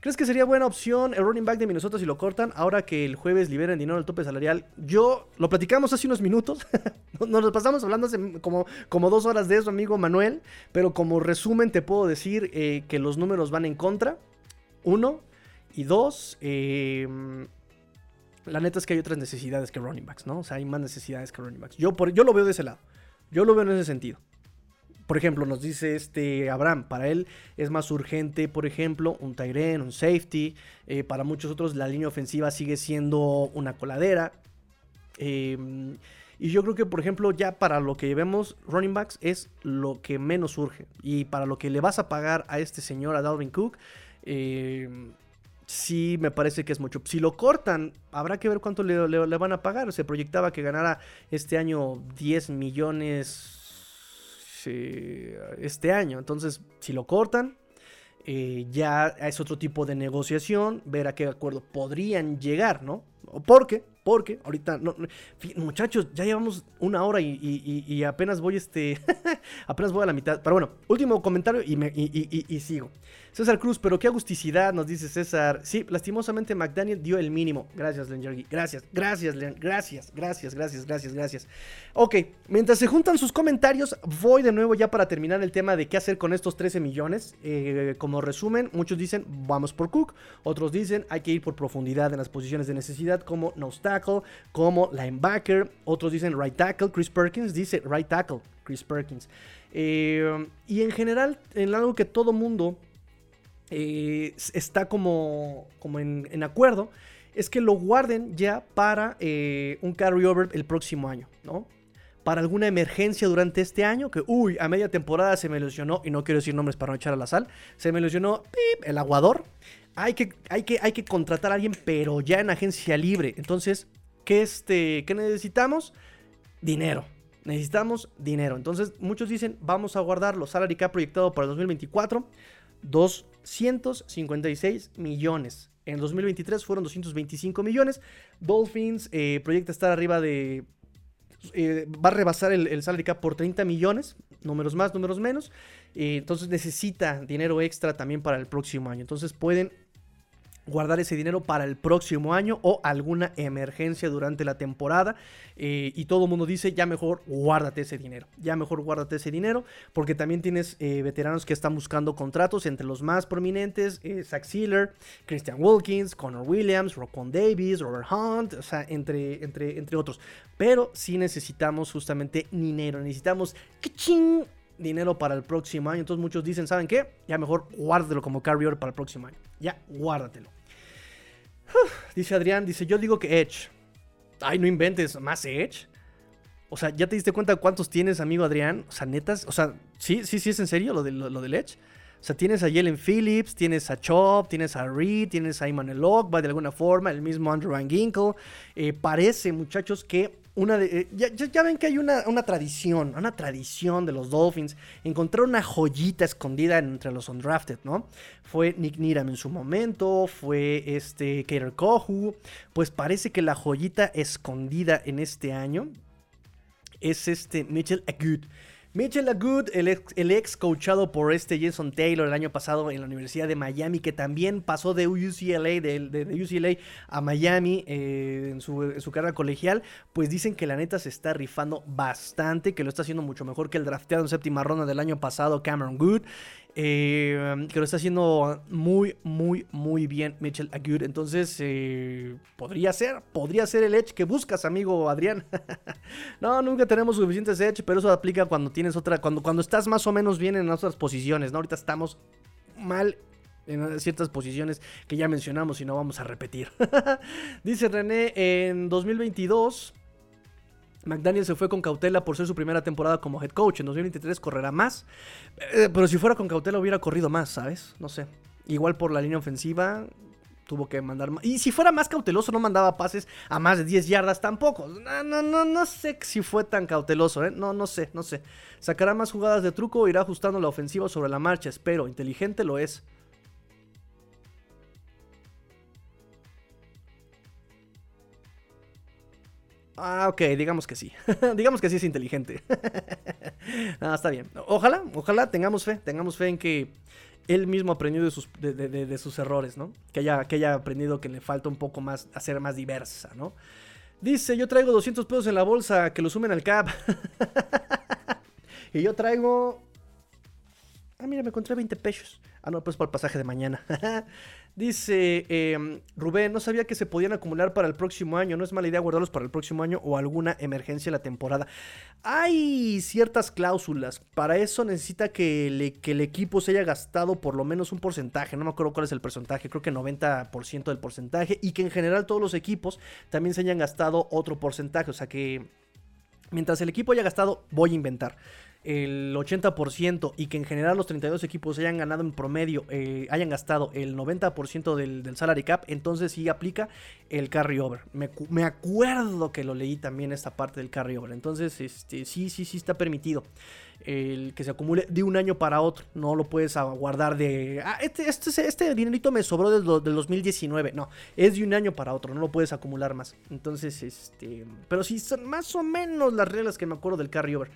A: ¿Crees que sería buena opción el running back de Minnesota si lo cortan ahora que el jueves liberen dinero del tope salarial? Yo lo platicamos hace unos minutos. Nos lo pasamos hablando hace como, como dos horas de eso, amigo Manuel. Pero como resumen te puedo decir eh, que los números van en contra. Uno. Y dos. Eh, la neta es que hay otras necesidades que running backs, ¿no? O sea, hay más necesidades que running backs. Yo, por, yo lo veo de ese lado. Yo lo veo en ese sentido. Por ejemplo, nos dice este Abraham, para él es más urgente, por ejemplo, un Tyren, un safety. Eh, para muchos otros la línea ofensiva sigue siendo una coladera. Eh, y yo creo que, por ejemplo, ya para lo que vemos, running backs es lo que menos urge. Y para lo que le vas a pagar a este señor, a Dalvin Cook, eh, sí me parece que es mucho. Si lo cortan, habrá que ver cuánto le, van a pagar. Se proyectaba que ganara este año 10 millones este año. Entonces, si lo cortan, eh, ya es otro tipo de negociación, ver a qué acuerdo podrían llegar, ¿no? Porque, porque, ahorita, no, muchachos, ya llevamos una hora y, apenas voy este, apenas voy a la mitad. Pero bueno, último comentario y, sigo. César Cruz, pero qué agusticidad, nos dice César. Sí, lastimosamente McDaniel dio el mínimo. Gracias, Len Gracias, gracias, Len. Gracias, gracias, gracias, gracias, gracias. Ok, mientras se juntan sus comentarios, voy de nuevo ya para terminar el tema de qué hacer con estos 13 millones. Eh, como resumen, muchos dicen vamos por Cook, otros dicen hay que ir por profundidad en las posiciones de necesidad como nose tackle, como linebacker. Otros dicen right tackle, Chris Perkins dice right tackle, Chris Perkins. Eh, y en general, en algo que todo mundo eh, está como, como en, acuerdo, es que lo guarden ya para eh, un carryover el próximo año, ¿no? Para alguna emergencia durante este año, que uy, a media temporada se me lesionó, y no quiero decir nombres para no echar a la sal, se me lesionó el aguador. Hay que, hay, que, hay que contratar a alguien, pero ya en agencia libre. Entonces, ¿qué, este, ¿qué necesitamos? Dinero. Necesitamos dinero. Entonces, muchos dicen, vamos a guardarlo. Salary cap proyectado para el 2024. 256 millones. En 2023 fueron 225 millones. Dolphins eh, proyecta estar arriba de eh, va a rebasar el, salary cap por 30 millones, números más, números menos. Eh, entonces necesita dinero extra también para el próximo año. Entonces pueden guardar ese dinero para el próximo año o alguna emergencia durante la temporada. Eh, y todo el mundo dice, ya mejor guárdate ese dinero. Ya mejor guárdate ese dinero. Porque también tienes eh, veteranos que están buscando contratos. Entre los más prominentes, eh, Zach Sealer, Christian Wilkins, Connor Williams, Rocon Davis, Robert Hunt. O sea, entre, entre, entre otros. Pero sí necesitamos justamente dinero. Necesitamos... ¡Kiching! Dinero para el próximo año. Entonces muchos dicen, ¿saben qué? Ya mejor guárdatelo como carrier para el próximo año. Ya, guárdatelo. dice Adrián, dice, yo digo que Edge. Ay, no inventes, más Edge. O sea, ¿ya te diste cuenta cuántos tienes, amigo Adrián? O sea, netas, o sea, sí, sí, sí es en serio lo, de, lo, del Edge. O sea, tienes a Jalen Phillips, tienes a Chop, tienes a Reed, tienes a Iman va de alguna forma, el mismo Andrew Van Ginkle. Eh, parece, muchachos, que una de, eh, ya, ven que hay una, tradición, una tradición de los Dolphins, encontrar una joyita escondida entre los undrafted, ¿no? Fue Nick Niram en su momento, fue este Kater Kohu, pues parece que la joyita escondida en este año es este Mitchell Agut. Mitchell Agut, el ex, coachado por este Jason Taylor el año pasado en la Universidad de Miami, que también pasó de UCLA, de, UCLA a Miami eh, en, su, en, su, carrera colegial, pues dicen que la neta se está rifando bastante, que lo está haciendo mucho mejor que el drafteado en séptima ronda del año pasado, Cameron Good. Eh, que lo está haciendo muy, muy, muy bien Mitchell Agut. Entonces, eh, podría ser, podría ser el Edge que buscas, amigo Adrián. no, nunca tenemos suficientes Edge, pero eso aplica cuando tienes otra, cuando, cuando estás más o menos bien en otras posiciones, ¿no? Ahorita estamos mal en ciertas posiciones que ya mencionamos y no vamos a repetir. Dice René, en 2022 McDaniel se fue con cautela por ser su primera temporada como head coach. En 2023 correrá más. Eh, pero si fuera con cautela hubiera corrido más, ¿sabes? No sé. Igual por la línea ofensiva tuvo que mandar más. Y si fuera más cauteloso no mandaba pases a más de 10 yardas tampoco. No, no, no, no sé si fue tan cauteloso, ¿eh? No, no sé, no sé. Sacará más jugadas de truco o irá ajustando la ofensiva sobre la marcha. Espero. Inteligente lo es. Ah, ok, digamos que sí. digamos que sí es inteligente. ah, está bien. Ojalá, ojalá tengamos fe, tengamos fe en que él mismo aprendió de sus, de, sus errores, ¿no? Que haya, que haya aprendido que le falta un poco más, hacer más diversa, ¿no? Dice, yo traigo 200 pesos en la bolsa, que lo sumen al cap. y yo traigo... Ah, mira, me encontré 20 pesos. Ah, no, pues para el pasaje de mañana. Dice em, Rubén, no sabía que se podían acumular para el próximo año. No es mala idea guardarlos para el próximo año o alguna emergencia en la temporada. Hay ciertas cláusulas. Para eso necesita que, que el equipo se haya gastado por lo menos un porcentaje. No me acuerdo cuál es el porcentaje. Creo que 90% del porcentaje. Y que en general todos los equipos también se hayan gastado otro porcentaje. O sea que mientras el equipo haya gastado, voy a inventar el 80% y que en general los 32 equipos hayan ganado en promedio, eh, hayan gastado el 90% del, salary cap, entonces sí aplica el carry over. Me, acuerdo que lo leí también esta parte del carry over. Entonces, este, sí, sí, sí está permitido el que se acumule de un año para otro. No lo puedes guardar de. Ah, este, este, este dinerito me sobró del 2019. No, es de un año para otro. No lo puedes acumular más. Entonces, este. Pero sí son más o menos las reglas que me acuerdo del carry over.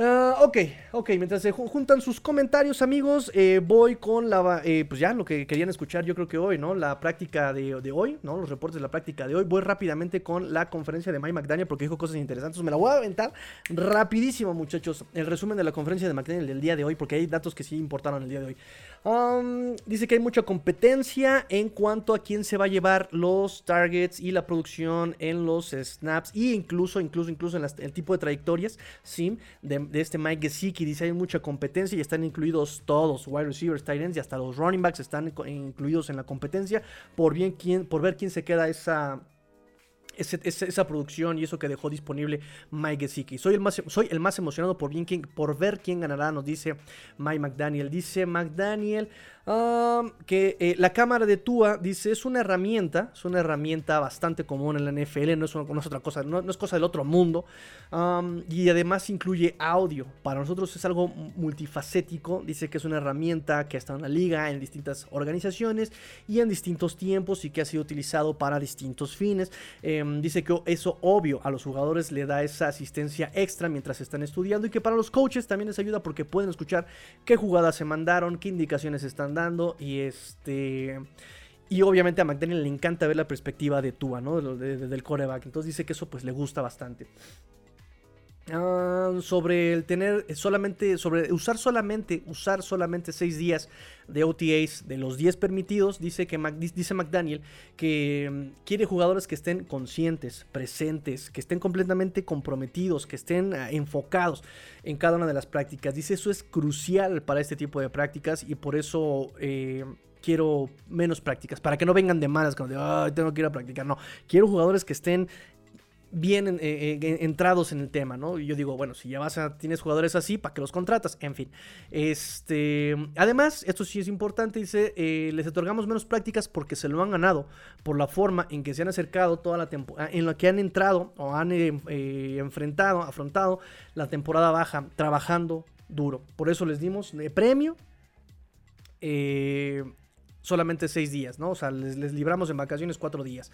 A: Ah, ok, ok, mientras se juntan sus comentarios amigos, eh, voy con la, eh, pues ya lo que querían escuchar yo creo que hoy, ¿no? La práctica de, hoy, ¿no? Los reportes de la práctica de hoy. Voy rápidamente con la conferencia de Mike McDaniel porque dijo cosas interesantes. Me la voy a aventar rapidísimo muchachos. El resumen de la conferencia de McDaniel del día de hoy porque hay datos que sí importaron el día de hoy. Dice que hay mucha competencia en cuanto a quién se va a llevar los targets y la producción en los snaps e incluso, incluso, incluso en el tipo de trayectorias, sim, de de este Mike Gesicki. Dice hay mucha competencia y están incluidos todos, wide receivers, tight ends y hasta los running backs están incluidos en la competencia por, bien quién, por ver quién se queda esa esa producción y eso que dejó disponible Mike Gesicki. Soy el más, soy el más emocionado por, bien por ver quién ganará, nos dice Mike McDaniel. Dice McDaniel, que eh, la cámara de Tua, dice, es una herramienta, es una herramienta bastante común en la NFL, no es, otra cosa, no, es cosa del otro mundo. y además incluye audio. Para nosotros es algo multifacético. Dice que es una herramienta que está en la liga, en distintas organizaciones y en distintos tiempos y que ha sido utilizado para distintos fines. Em, dice que eso obvio a los jugadores le da esa asistencia extra mientras están estudiando y que para los coaches también les ayuda porque pueden escuchar qué jugadas se mandaron, qué indicaciones están y este... Y obviamente a McDaniel le encanta ver la perspectiva de Tua, ¿no? del coreback. Entonces dice que eso pues le gusta bastante. Ah, sobre el tener solamente, sobre usar solamente, usar solamente 6 días de OTAs de los 10 permitidos, dice, que dice McDaniel que mm, quiere jugadores que estén conscientes, presentes, que estén completamente comprometidos, que estén ah, enfocados en cada una de las prácticas. Dice eso es crucial para este tipo de prácticas y por eso... Eh, quiero menos prácticas, para que no vengan de malas, como de, tengo que ir a practicar. No, quiero jugadores que estén bien eh, eh, entrados en el tema, ¿no? Y yo digo, bueno, si ya vas a, tienes jugadores así, ¿para qué los contratas? En fin. Este, además, esto sí es importante, dice, eh, les otorgamos menos prácticas porque se lo han ganado por la forma en que se han acercado toda la temporada, en la que han entrado o han enfrentado, afrontado la temporada baja, trabajando duro. Por eso les dimos de premio solamente seis días, ¿no? O sea, les, les libramos en vacaciones cuatro días.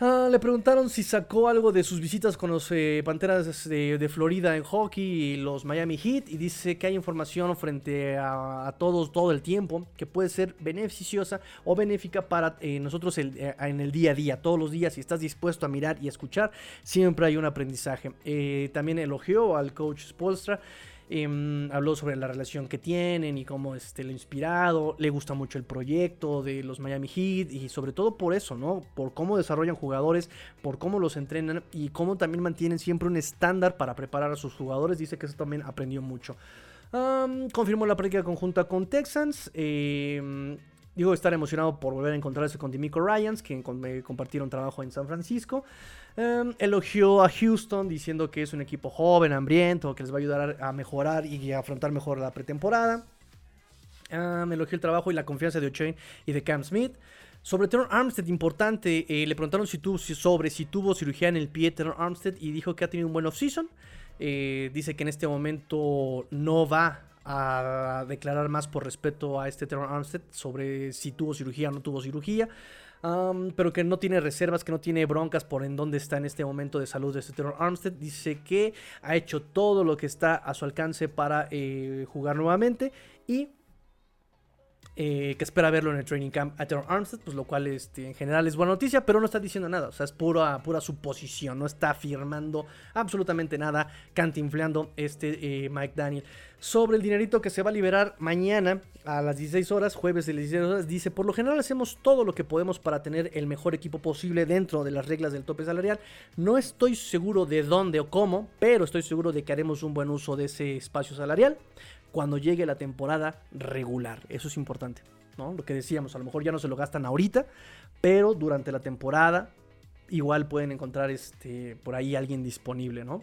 A: Ah, le preguntaron si sacó algo de sus visitas con los eh, Panteras de, Florida en hockey y los Miami Heat y dice que hay información frente a, todos todo el tiempo que puede ser beneficiosa o benéfica para eh, nosotros eh, en el día a día, todos los días. Si estás dispuesto a mirar y escuchar, siempre hay un aprendizaje. también elogió al coach Spolstra Em, habló sobre la relación que tienen y cómo este, lo inspirado. Le gusta mucho el proyecto de los Miami Heat y sobre todo por eso, ¿no? Por cómo desarrollan jugadores, por cómo los entrenan y cómo también mantienen siempre un estándar para preparar a sus jugadores. Dice que eso también aprendió mucho. confirmó la práctica conjunta con Texans. Eh, Digo, estar emocionado por volver a encontrarse con Demico Ryans, quien compartieron trabajo en San Francisco. Em, elogió a Houston diciendo que es un equipo joven, hambriento, que les va a ayudar a mejorar y a afrontar mejor la pretemporada. Um, elogió el trabajo y la confianza de O'Chain y de Cam Smith. Sobre Teron Armstead, importante, eh, le preguntaron si tuvo, sobre si tuvo cirugía en el pie Teron Armstead y dijo que ha tenido un buen off-season. Eh, dice que en este momento no va a declarar más por respeto a este Teron Armstead sobre si tuvo cirugía o no tuvo cirugía. Pero que no tiene reservas, que no tiene broncas por en dónde está en este momento de salud de este Teron Armstead. Dice que ha hecho todo lo que está a su alcance para eh, jugar nuevamente y eh, que espera verlo en el training camp a Teron Armstead, pues lo cual este, en general es buena noticia, pero no está diciendo nada, o sea, es pura, pura suposición, no está afirmando absolutamente nada, cantinfleando este eh, Mike Daniel. Sobre el dinerito que se va a liberar mañana a las 16 horas, jueves de las 16 horas, dice, por lo general hacemos todo lo que podemos para tener el mejor equipo posible dentro de las reglas del tope salarial. No estoy seguro de dónde o cómo, pero estoy seguro de que haremos un buen uso de ese espacio salarial cuando llegue la temporada regular. Eso es importante, ¿no? Lo que decíamos, a lo mejor ya no se lo gastan ahorita, pero durante la temporada igual pueden encontrar este, por ahí alguien disponible, ¿no?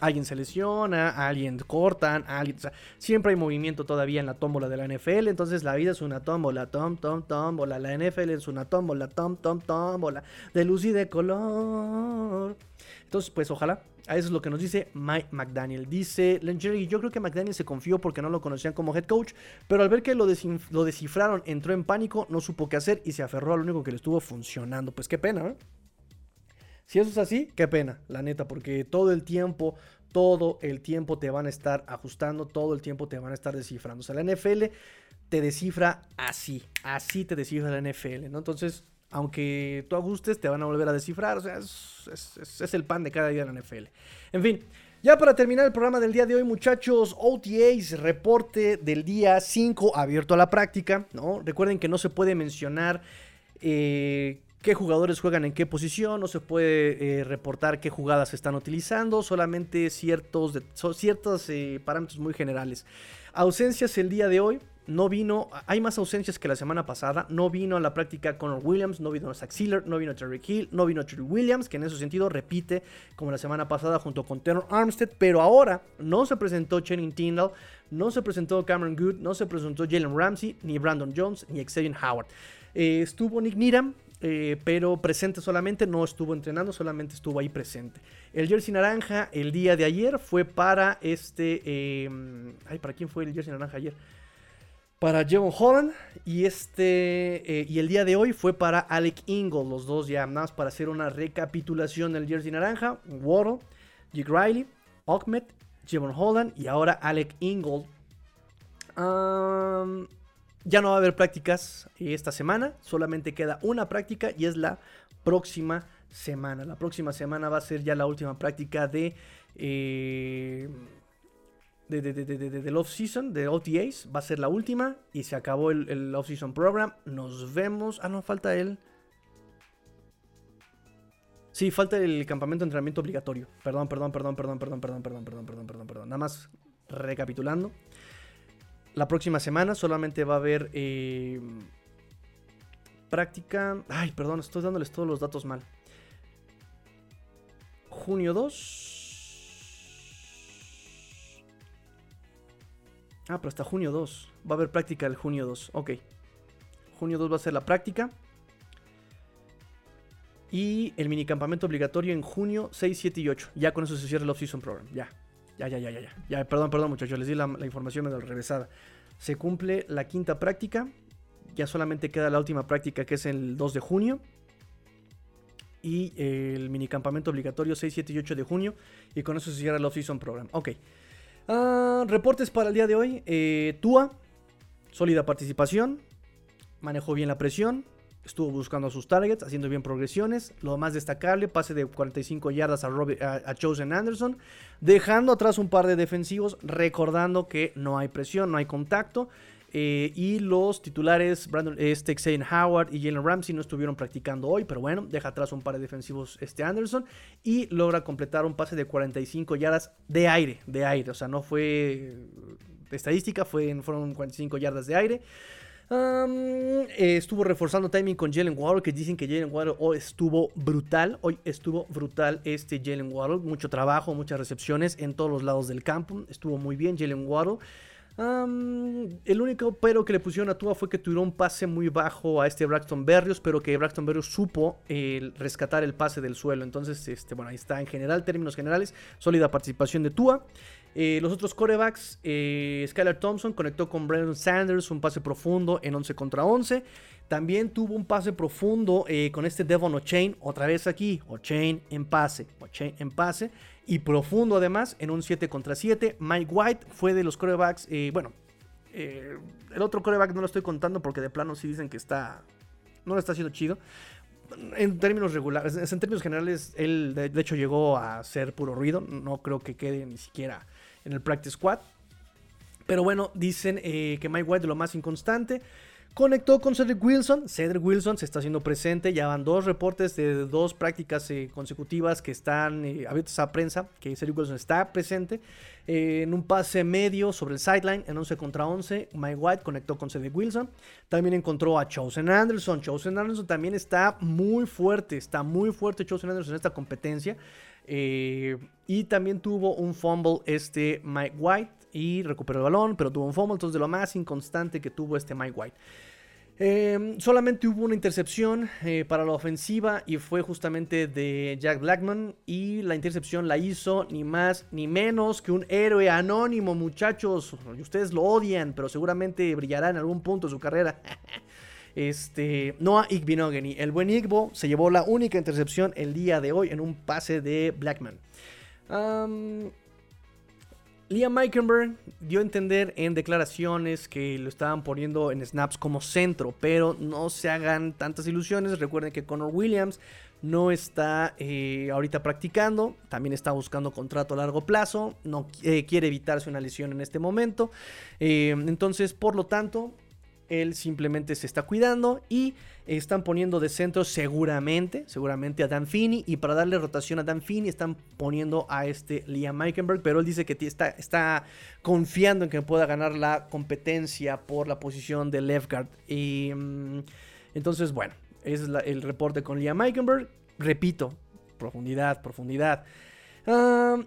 A: Alguien se lesiona, alguien cortan, alguien, siempre hay movimiento todavía en la tómbola de la NFL, entonces la vida es una tómbola, tom, tom, tómbola, la NFL es una tómbola, tom, tom, tómbola, de luz y de color. Entonces, pues ojalá a eso es lo que nos dice Mike McDaniel. Dice Jerry, yo creo que McDaniel se confió porque no lo conocían como head coach, pero al ver que lo, lo descifraron entró en pánico, no supo qué hacer y se aferró a lo único que le estuvo funcionando. Pues qué pena, ¿eh? Si eso es así, qué pena, la neta, porque todo el tiempo, todo el tiempo te van a estar ajustando, todo el tiempo te van a estar descifrando. O sea, la NFL te descifra así, así te descifra la NFL, ¿no? Entonces, aunque tú ajustes, te van a volver a descifrar. O sea, es, el pan de cada día en la NFL. En fin, ya para terminar el programa del día de hoy, muchachos, OTAs, reporte del día 5 abierto a la práctica. ¿no? Recuerden que no se puede mencionar eh, qué jugadores juegan en qué posición, no se puede eh, reportar qué jugadas están utilizando, solamente ciertos, ciertos eh, parámetros muy generales. Ausencias el día de hoy no vino, hay más ausencias que la semana pasada, no vino a la práctica Connor Williams, no vino Zach Sealer, no vino Terry Hill, no vino Terry Williams, que en ese sentido repite como la semana pasada junto con Tanner Armstead, pero ahora no se presentó Channing Tyndall, no se presentó Cameron Good, no se presentó Jalen Ramsey, ni Brandon Jones, ni Xavier Howard. Eh, estuvo Nick Needham, eh, pero presente solamente, no estuvo entrenando, solamente estuvo ahí presente. El jersey naranja el día de ayer fue para este... Eh, ay, ¿para quién fue el jersey naranja ayer? Para Jevon Holland y este eh, y el día de hoy fue para Alec Ingold, los dos ya nada más para hacer una recapitulación del jersey naranja, Waddle, Jake Riley, Ahmed, Jevon Holland y ahora Alec Ingold. ya no va a haber prácticas esta semana, solamente queda una práctica y es la próxima semana. La próxima semana va a ser ya la última práctica de eh, de, de, de, del off-season, de OTAs. Va a ser la última y se acabó el, el off-season program. Nos vemos. Ah, no, falta el. Sí, falta el campamento de entrenamiento obligatorio. Perdón, perdón, perdón, perdón, perdón, perdón, perdón, perdón, perdón, perdón, perdón. Nada más recapitulando. La próxima semana solamente va a haber eh, práctica. Ay, perdón, estoy dándoles todos los datos mal. Junio 2. Ah, pero hasta junio 2. Va a haber práctica el junio 2. Ok. Junio 2 va a ser la práctica. Y el minicampamento obligatorio en junio 6, 7 y 8. Ya con eso se cierra el off-season program. Ya. Ya, ya, ya, ya, ya. Perdón, perdón, muchachos. Les di la, información medio revésada. Se cumple la quinta práctica. Ya solamente queda la última práctica que es el 2 de junio. Y el minicampamento obligatorio 6, 7 y 8 de junio. Y con eso se cierra el off-season program. Ok. Ah, reportes para el día de hoy. Eh, Tua, sólida participación. Manejó bien la presión. Estuvo buscando sus targets, haciendo bien progresiones. Lo más destacable, pase de 45 yardas a, a, Chosen Anderson. Dejando atrás un par de defensivos. Recordando que no hay presión, no hay contacto. Eh, y los titulares, Brandon, este, Howard y Jalen Ramsey no estuvieron practicando hoy, pero bueno, deja atrás un par de defensivos este Anderson y logra completar un pase de 45 yardas de aire, de aire, o sea, no fue estadística, fue, fueron 45 yardas de aire. Estuvo reforzando timing con Jalen Waddle, que dicen que Jalen Waddle hoy estuvo brutal. Hoy estuvo brutal este Jalen Waddle. Mucho trabajo, muchas recepciones en todos los lados del campo. Estuvo muy bien Jalen Waddle el único pero que le pusieron a Tua fue que tuvieron un pase muy bajo a este Braxton Berrios, pero que Braxton Berrios supo rescatar el pase del suelo. Entonces, este, bueno, ahí está en general, términos generales, sólida participación de Tua. Eh, los otros corebacks, eh, Skylar Thompson conectó con Brandon Sanders, un pase profundo en 11 contra 11. También tuvo un pase profundo eh, con este Devon O'Chain, otra vez aquí, O'Chain en pase, O'Chain en pase y profundo además en un 7 contra 7. Mike White fue de los corebacks, eh, bueno, eh, el otro coreback no lo estoy contando porque de plano sí dicen que está, no lo está haciendo chido. En términos regulares, en términos generales, él de, hecho llegó a ser puro ruido. No creo que quede ni siquiera en el practice squad. Pero bueno, dicen eh, que Mike White es lo más inconstante. Conectó con Cedric Wilson. Cedric Wilson se está haciendo presente. Ya van dos reportes de dos prácticas eh, consecutivas que están eh, abiertas a prensa. Que Cedric Wilson está presente. Eh, en un pase medio sobre el sideline en 11 contra 11. Mike White conectó con Cedric Wilson. También encontró a Chosen Anderson. Chosen Anderson también está muy fuerte. Está muy fuerte Chosen Anderson en esta competencia. y también tuvo un fumble este Mike White y recuperó el balón, pero tuvo un fumble, entonces de lo más inconstante que tuvo este Mike White. Em, solamente hubo una intercepción eh, para la ofensiva y fue justamente de Jack Blackman. Y la intercepción la hizo ni más ni menos que un héroe anónimo, muchachos. Ustedes lo odian, pero seguramente brillará en algún punto de su carrera. este, Noah Igbinogany. El buen Igbo se llevó la única intercepción el día de hoy en un pase de Blackman. Liam Meikenberg dio a entender en declaraciones que lo estaban poniendo en snaps como centro, pero no se hagan tantas ilusiones. Recuerden que Connor Williams no está eh, ahorita practicando, también está buscando contrato a largo plazo, no eh, quiere evitarse una lesión en este momento. Eh, entonces, por lo tanto, él simplemente se está cuidando y están poniendo de centro seguramente, seguramente a Dan Finney. Y para darle rotación a Dan Finney están poniendo a este Liam Meikenberg. Pero él dice que está, está confiando en que pueda ganar la competencia por la posición de left guard. Y mm, entonces, bueno, es el reporte con Liam Meikenberg. Repito, profundidad, profundidad.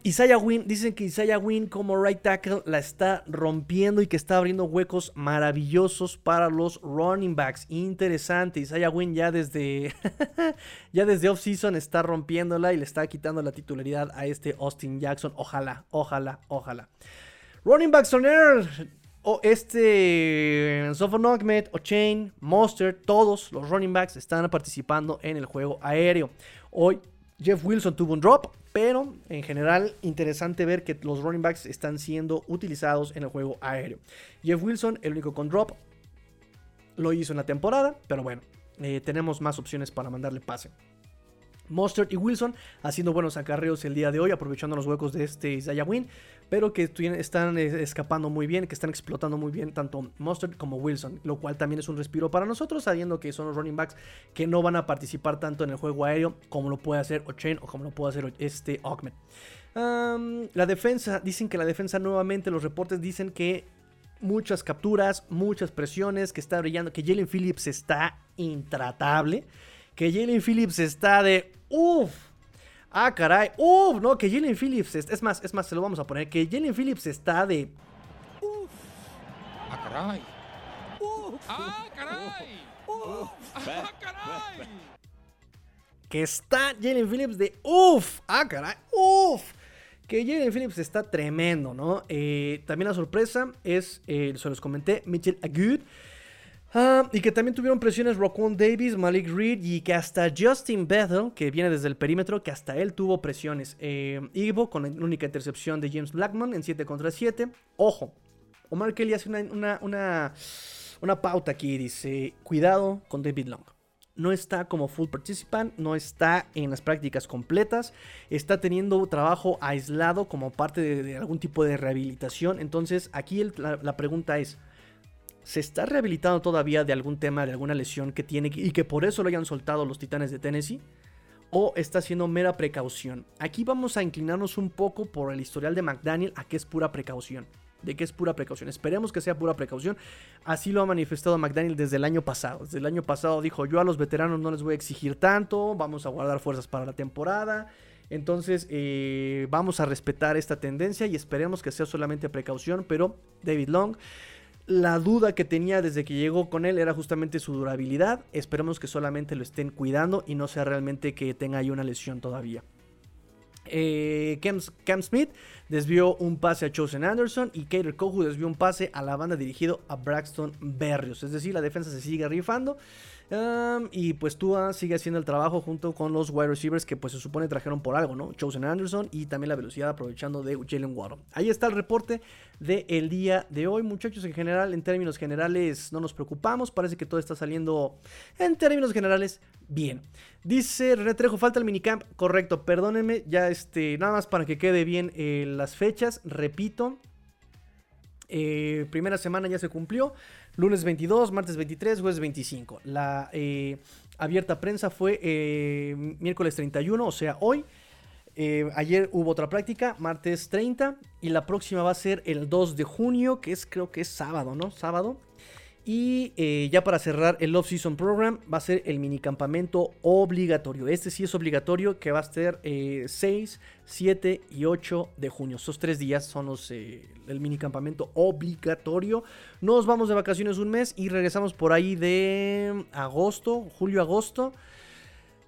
A: Isaiah Wynn, dicen que Isaiah Wynn como right tackle la está rompiendo y que está abriendo huecos maravillosos para los running backs. Interesante, Isaiah Wynn ya desde ya desde off-season está rompiéndola y le está quitando la titularidad a este Austin Jackson. Ojalá, ojalá, ojalá. Running backs on air. o este Sofon Ahmed, O'Chain, Monster, todos los running backs están participando en el juego aéreo. Hoy Jeff Wilson tuvo un drop, pero en general interesante ver que los running backs están siendo utilizados en el juego aéreo. Jeff Wilson, el único con drop, lo hizo en la temporada, pero bueno, eh, tenemos más opciones para mandarle pase. Mustard y Wilson haciendo buenos acarreos el día de hoy, aprovechando los huecos de este Isaiah Wynn, pero que están eh, escapando muy bien, que están explotando muy bien tanto Mustard como Wilson, lo cual también es un respiro para nosotros, sabiendo que son los running backs que no van a participar tanto en el juego aéreo como lo puede hacer Ochain o como lo puede hacer este Ahmed. la defensa, dicen que la defensa nuevamente, los reportes dicen que muchas capturas, muchas presiones, que está brillando, que Jalen Phillips está intratable que Jalen Phillips está de uff. Ah, caray. Uff, no, que Jalen Phillips. Es, es, más, es más, se lo vamos a poner. Que Jalen Phillips está de. Uff. Ah, caray. Uf. Ah, caray. Uf. Ah, caray. Que está Jalen Phillips de uff. Ah, caray. Uff. Que Jalen Phillips está tremendo, ¿no? Eh, también la sorpresa es, eh, se los comenté, Mitchell Agud. Ah, y que también tuvieron presiones Roquan Davis, Malik Reed y que hasta Justin Bethel, que viene desde el perímetro, que hasta él tuvo presiones. Eh, Ivo con la única intercepción de James Blackman en 7 contra 7. Ojo, Omar Kelly hace una, una, una, pauta aquí. Dice, cuidado con David Long. No está como full participant, no está en las prácticas completas, está teniendo trabajo aislado como parte de, algún tipo de rehabilitación. Entonces aquí la pregunta es, se está rehabilitando todavía de algún tema, de alguna lesión que tiene y que por eso lo hayan soltado los Titanes de Tennessee? ¿O está siendo mera precaución? Aquí vamos a inclinarnos un poco por el historial de McDaniel a que es pura precaución. De que es pura precaución. Esperemos que sea pura precaución. Así lo ha manifestado McDaniel desde el año pasado. Desde el año pasado dijo, yo a los veteranos no les voy a exigir tanto, vamos a guardar fuerzas para la temporada. Entonces eh, vamos a respetar esta tendencia y esperemos que sea solamente precaución. Pero David Long la duda que tenía desde que llegó con él era justamente su durabilidad. Esperemos que solamente lo estén cuidando y no sea realmente que tenga ahí una lesión todavía. Eh, Cam, Smith desvió un pase a Chosen Anderson y Kater Kohu desvió un pase a la banda dirigido a Braxton Berrios. Es decir, la defensa se sigue rifando y pues Tua sigue haciendo el trabajo junto con los wide receivers que pues se supone trajeron por algo, ¿no? Chosen Anderson y también la velocidad aprovechando de Jalen Waddle. Ahí está el reporte del día de hoy, muchachos. En general, en términos generales, no nos preocupamos. Parece que todo está saliendo en términos generales bien. Dice René Trejo, falta el minicamp. Correcto, perdónenme, ya este, nada más para que quede bien eh, las fechas. Repito, eh, primera semana ya se cumplió. Lunes 22, martes 23, jueves 25. La eh, abierta prensa fue eh, miércoles 31, o sea, hoy. Eh, ayer hubo otra práctica, martes 30. Y la próxima va a ser el 2 de junio, que es creo que es sábado, ¿no? Sábado. Y eh, ya para cerrar el Off-Season Program va a ser el minicampamento obligatorio. Este sí es obligatorio que va a ser 6, eh, 7 y 8 de junio. Esos tres días son los, eh, el minicampamento obligatorio. Nos vamos de vacaciones un mes y regresamos por ahí de agosto, julio-agosto.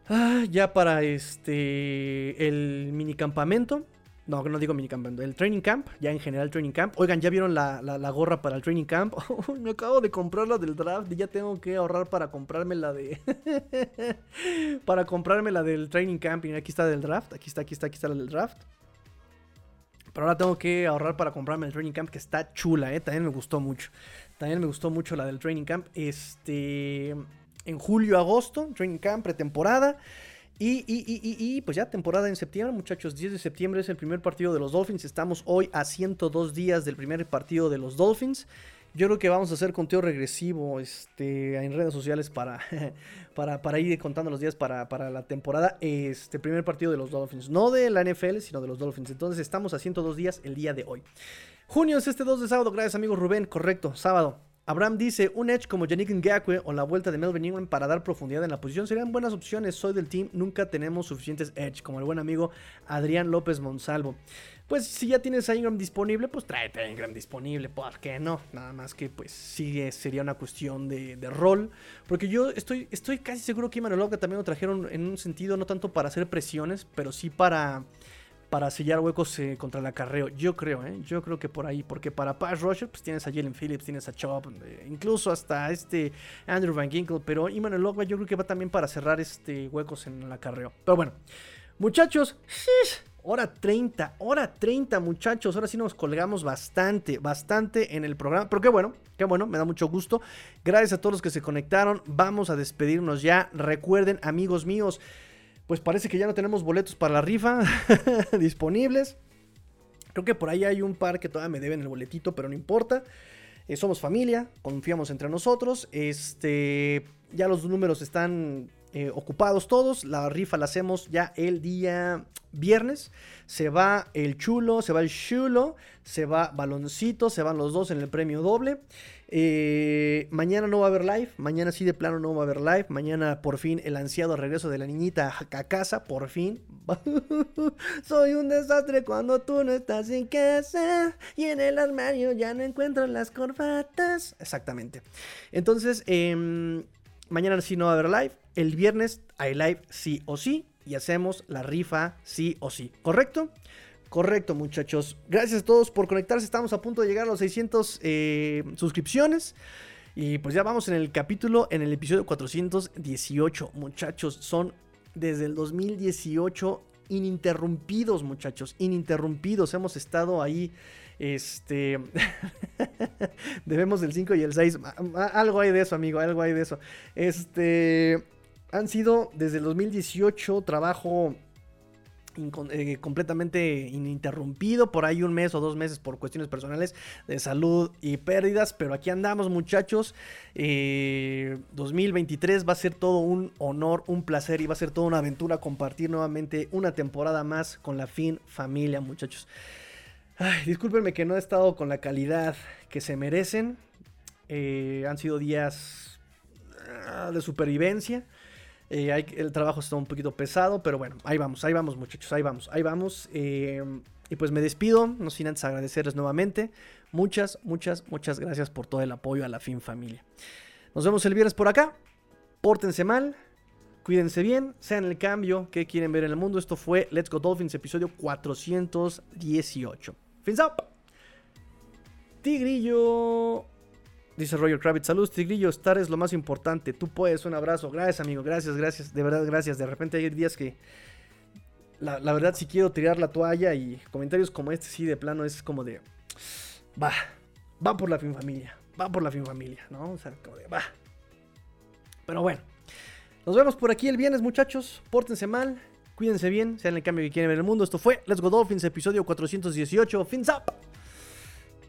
A: Ah, ya para este el minicampamento. No, no digo minicamp, el training camp, ya en general training camp. Oigan, ¿ya vieron la, gorra para el training camp? me acabo de comprar la del draft y ya tengo que ahorrar para comprarme la de... para comprarme la del training camp. Y aquí está del draft, aquí está, aquí está, aquí está la del draft. Pero ahora tengo que ahorrar para comprarme el training camp que está chula, ¿eh? También me gustó mucho. También me gustó mucho la del training camp. Este... En julio, agosto, training camp, pretemporada. Y, y, y, y, pues ya temporada en septiembre, muchachos. 10 de septiembre es el primer partido de los Dolphins. Estamos hoy a 102 días del primer partido de los Dolphins. Yo creo que vamos a hacer conteo regresivo este, en redes sociales para, para, para ir contando los días para, para, la temporada. Este primer partido de los Dolphins. No de la NFL, sino de los Dolphins. Entonces estamos a 102 días el día de hoy. Junio es este 2 de sábado. Gracias, amigo Rubén. Correcto, sábado. Abraham dice, un edge como Yannick Ngakwe o la vuelta de Melvin Ingram para dar profundidad en la posición serían buenas opciones. Soy del team, nunca tenemos suficientes edge, como el buen amigo Adrián López Monsalvo. Pues si ya tienes a Ingram disponible, pues tráete a Ingram disponible, ¿por qué no? Nada más que pues sigue, sería una cuestión de, rol. Porque yo estoy, estoy casi seguro que Iman también lo trajeron en un sentido no tanto para hacer presiones, pero sí para para sellar huecos eh, contra el acarreo. Yo creo, ¿eh? Yo creo que por ahí. Porque para Pass Rusher, pues tienes a Jalen Phillips, tienes a Chop, eh, incluso hasta este Andrew Van Ginkle. Pero Iman Ogba yo creo que va también para cerrar este huecos en el acarreo. Pero bueno, muchachos, hora 30, hora 30 muchachos. Ahora sí nos colgamos bastante, bastante en el programa. Pero qué bueno, qué bueno, me da mucho gusto. Gracias a todos los que se conectaron. Vamos a despedirnos ya. Recuerden, amigos míos pues parece que ya no tenemos boletos para la rifa disponibles. Creo que por ahí hay un par que todavía me deben el boletito, pero no importa. Eh, somos familia, confiamos entre nosotros. Este, ya los números están eh, ocupados todos. La rifa la hacemos ya el día viernes. Se va el chulo, se va el chulo, se va baloncito, se van los dos en el premio doble. Eh, mañana no va a haber live, mañana sí de plano no va a haber live, mañana por fin el ansiado regreso de la niñita a casa, por fin. Soy un desastre cuando tú no estás en casa y en el armario ya no encuentro las corbatas. Exactamente. Entonces, em, mañana sí no va a haber live, el viernes hay live sí o sí y hacemos la rifa sí o sí, ¿correcto? Correcto, muchachos. Gracias a todos por conectarse. Estamos a punto de llegar a los 600 eh, suscripciones. Y pues ya vamos en el capítulo, en el episodio 418. Muchachos, son desde el 2018 ininterrumpidos, muchachos. Ininterrumpidos. Hemos estado ahí. Este. Debemos el 5 y el 6. Algo hay de eso, amigo. Algo hay de eso. Este. Han sido desde el 2018 trabajo eh, completamente ininterrumpido, por ahí un mes o dos meses por cuestiones personales de salud y pérdidas, pero aquí andamos muchachos, 2023 eh, va a ser todo un honor, un placer y va a ser toda una aventura compartir nuevamente una temporada más con la Fin Familia muchachos. Ay, discúlpenme que no he estado con la calidad que se merecen, eh, han sido días ah, de supervivencia. Eh, el trabajo está un poquito pesado, pero bueno, ahí vamos, ahí vamos muchachos, ahí vamos, ahí vamos. Eh, y pues me despido, no sin antes agradecerles nuevamente. Muchas, muchas, muchas gracias por todo el apoyo a la Fin Familia. Nos vemos el viernes por acá. Pórtense mal, cuídense bien, sean el cambio que quieren ver en el mundo. Esto fue Let's Go Dolphins, episodio 418. Fins up. Tigrillo. Dice Roger Kravitz, saludos Tigrillo, estar es lo más importante, tú puedes, un abrazo, gracias amigo, gracias, gracias, de verdad gracias, de repente hay días que la, verdad si quiero tirar la toalla y comentarios como este sí de plano es como de, va, va por la fin familia, va por la fin familia, ¿no? O sea, como de, va. Pero bueno, nos vemos por aquí el viernes muchachos, pórtense mal, cuídense bien, sean el cambio que quieren ver el mundo, esto fue Let's Go Dolphins, episodio 418, fins up.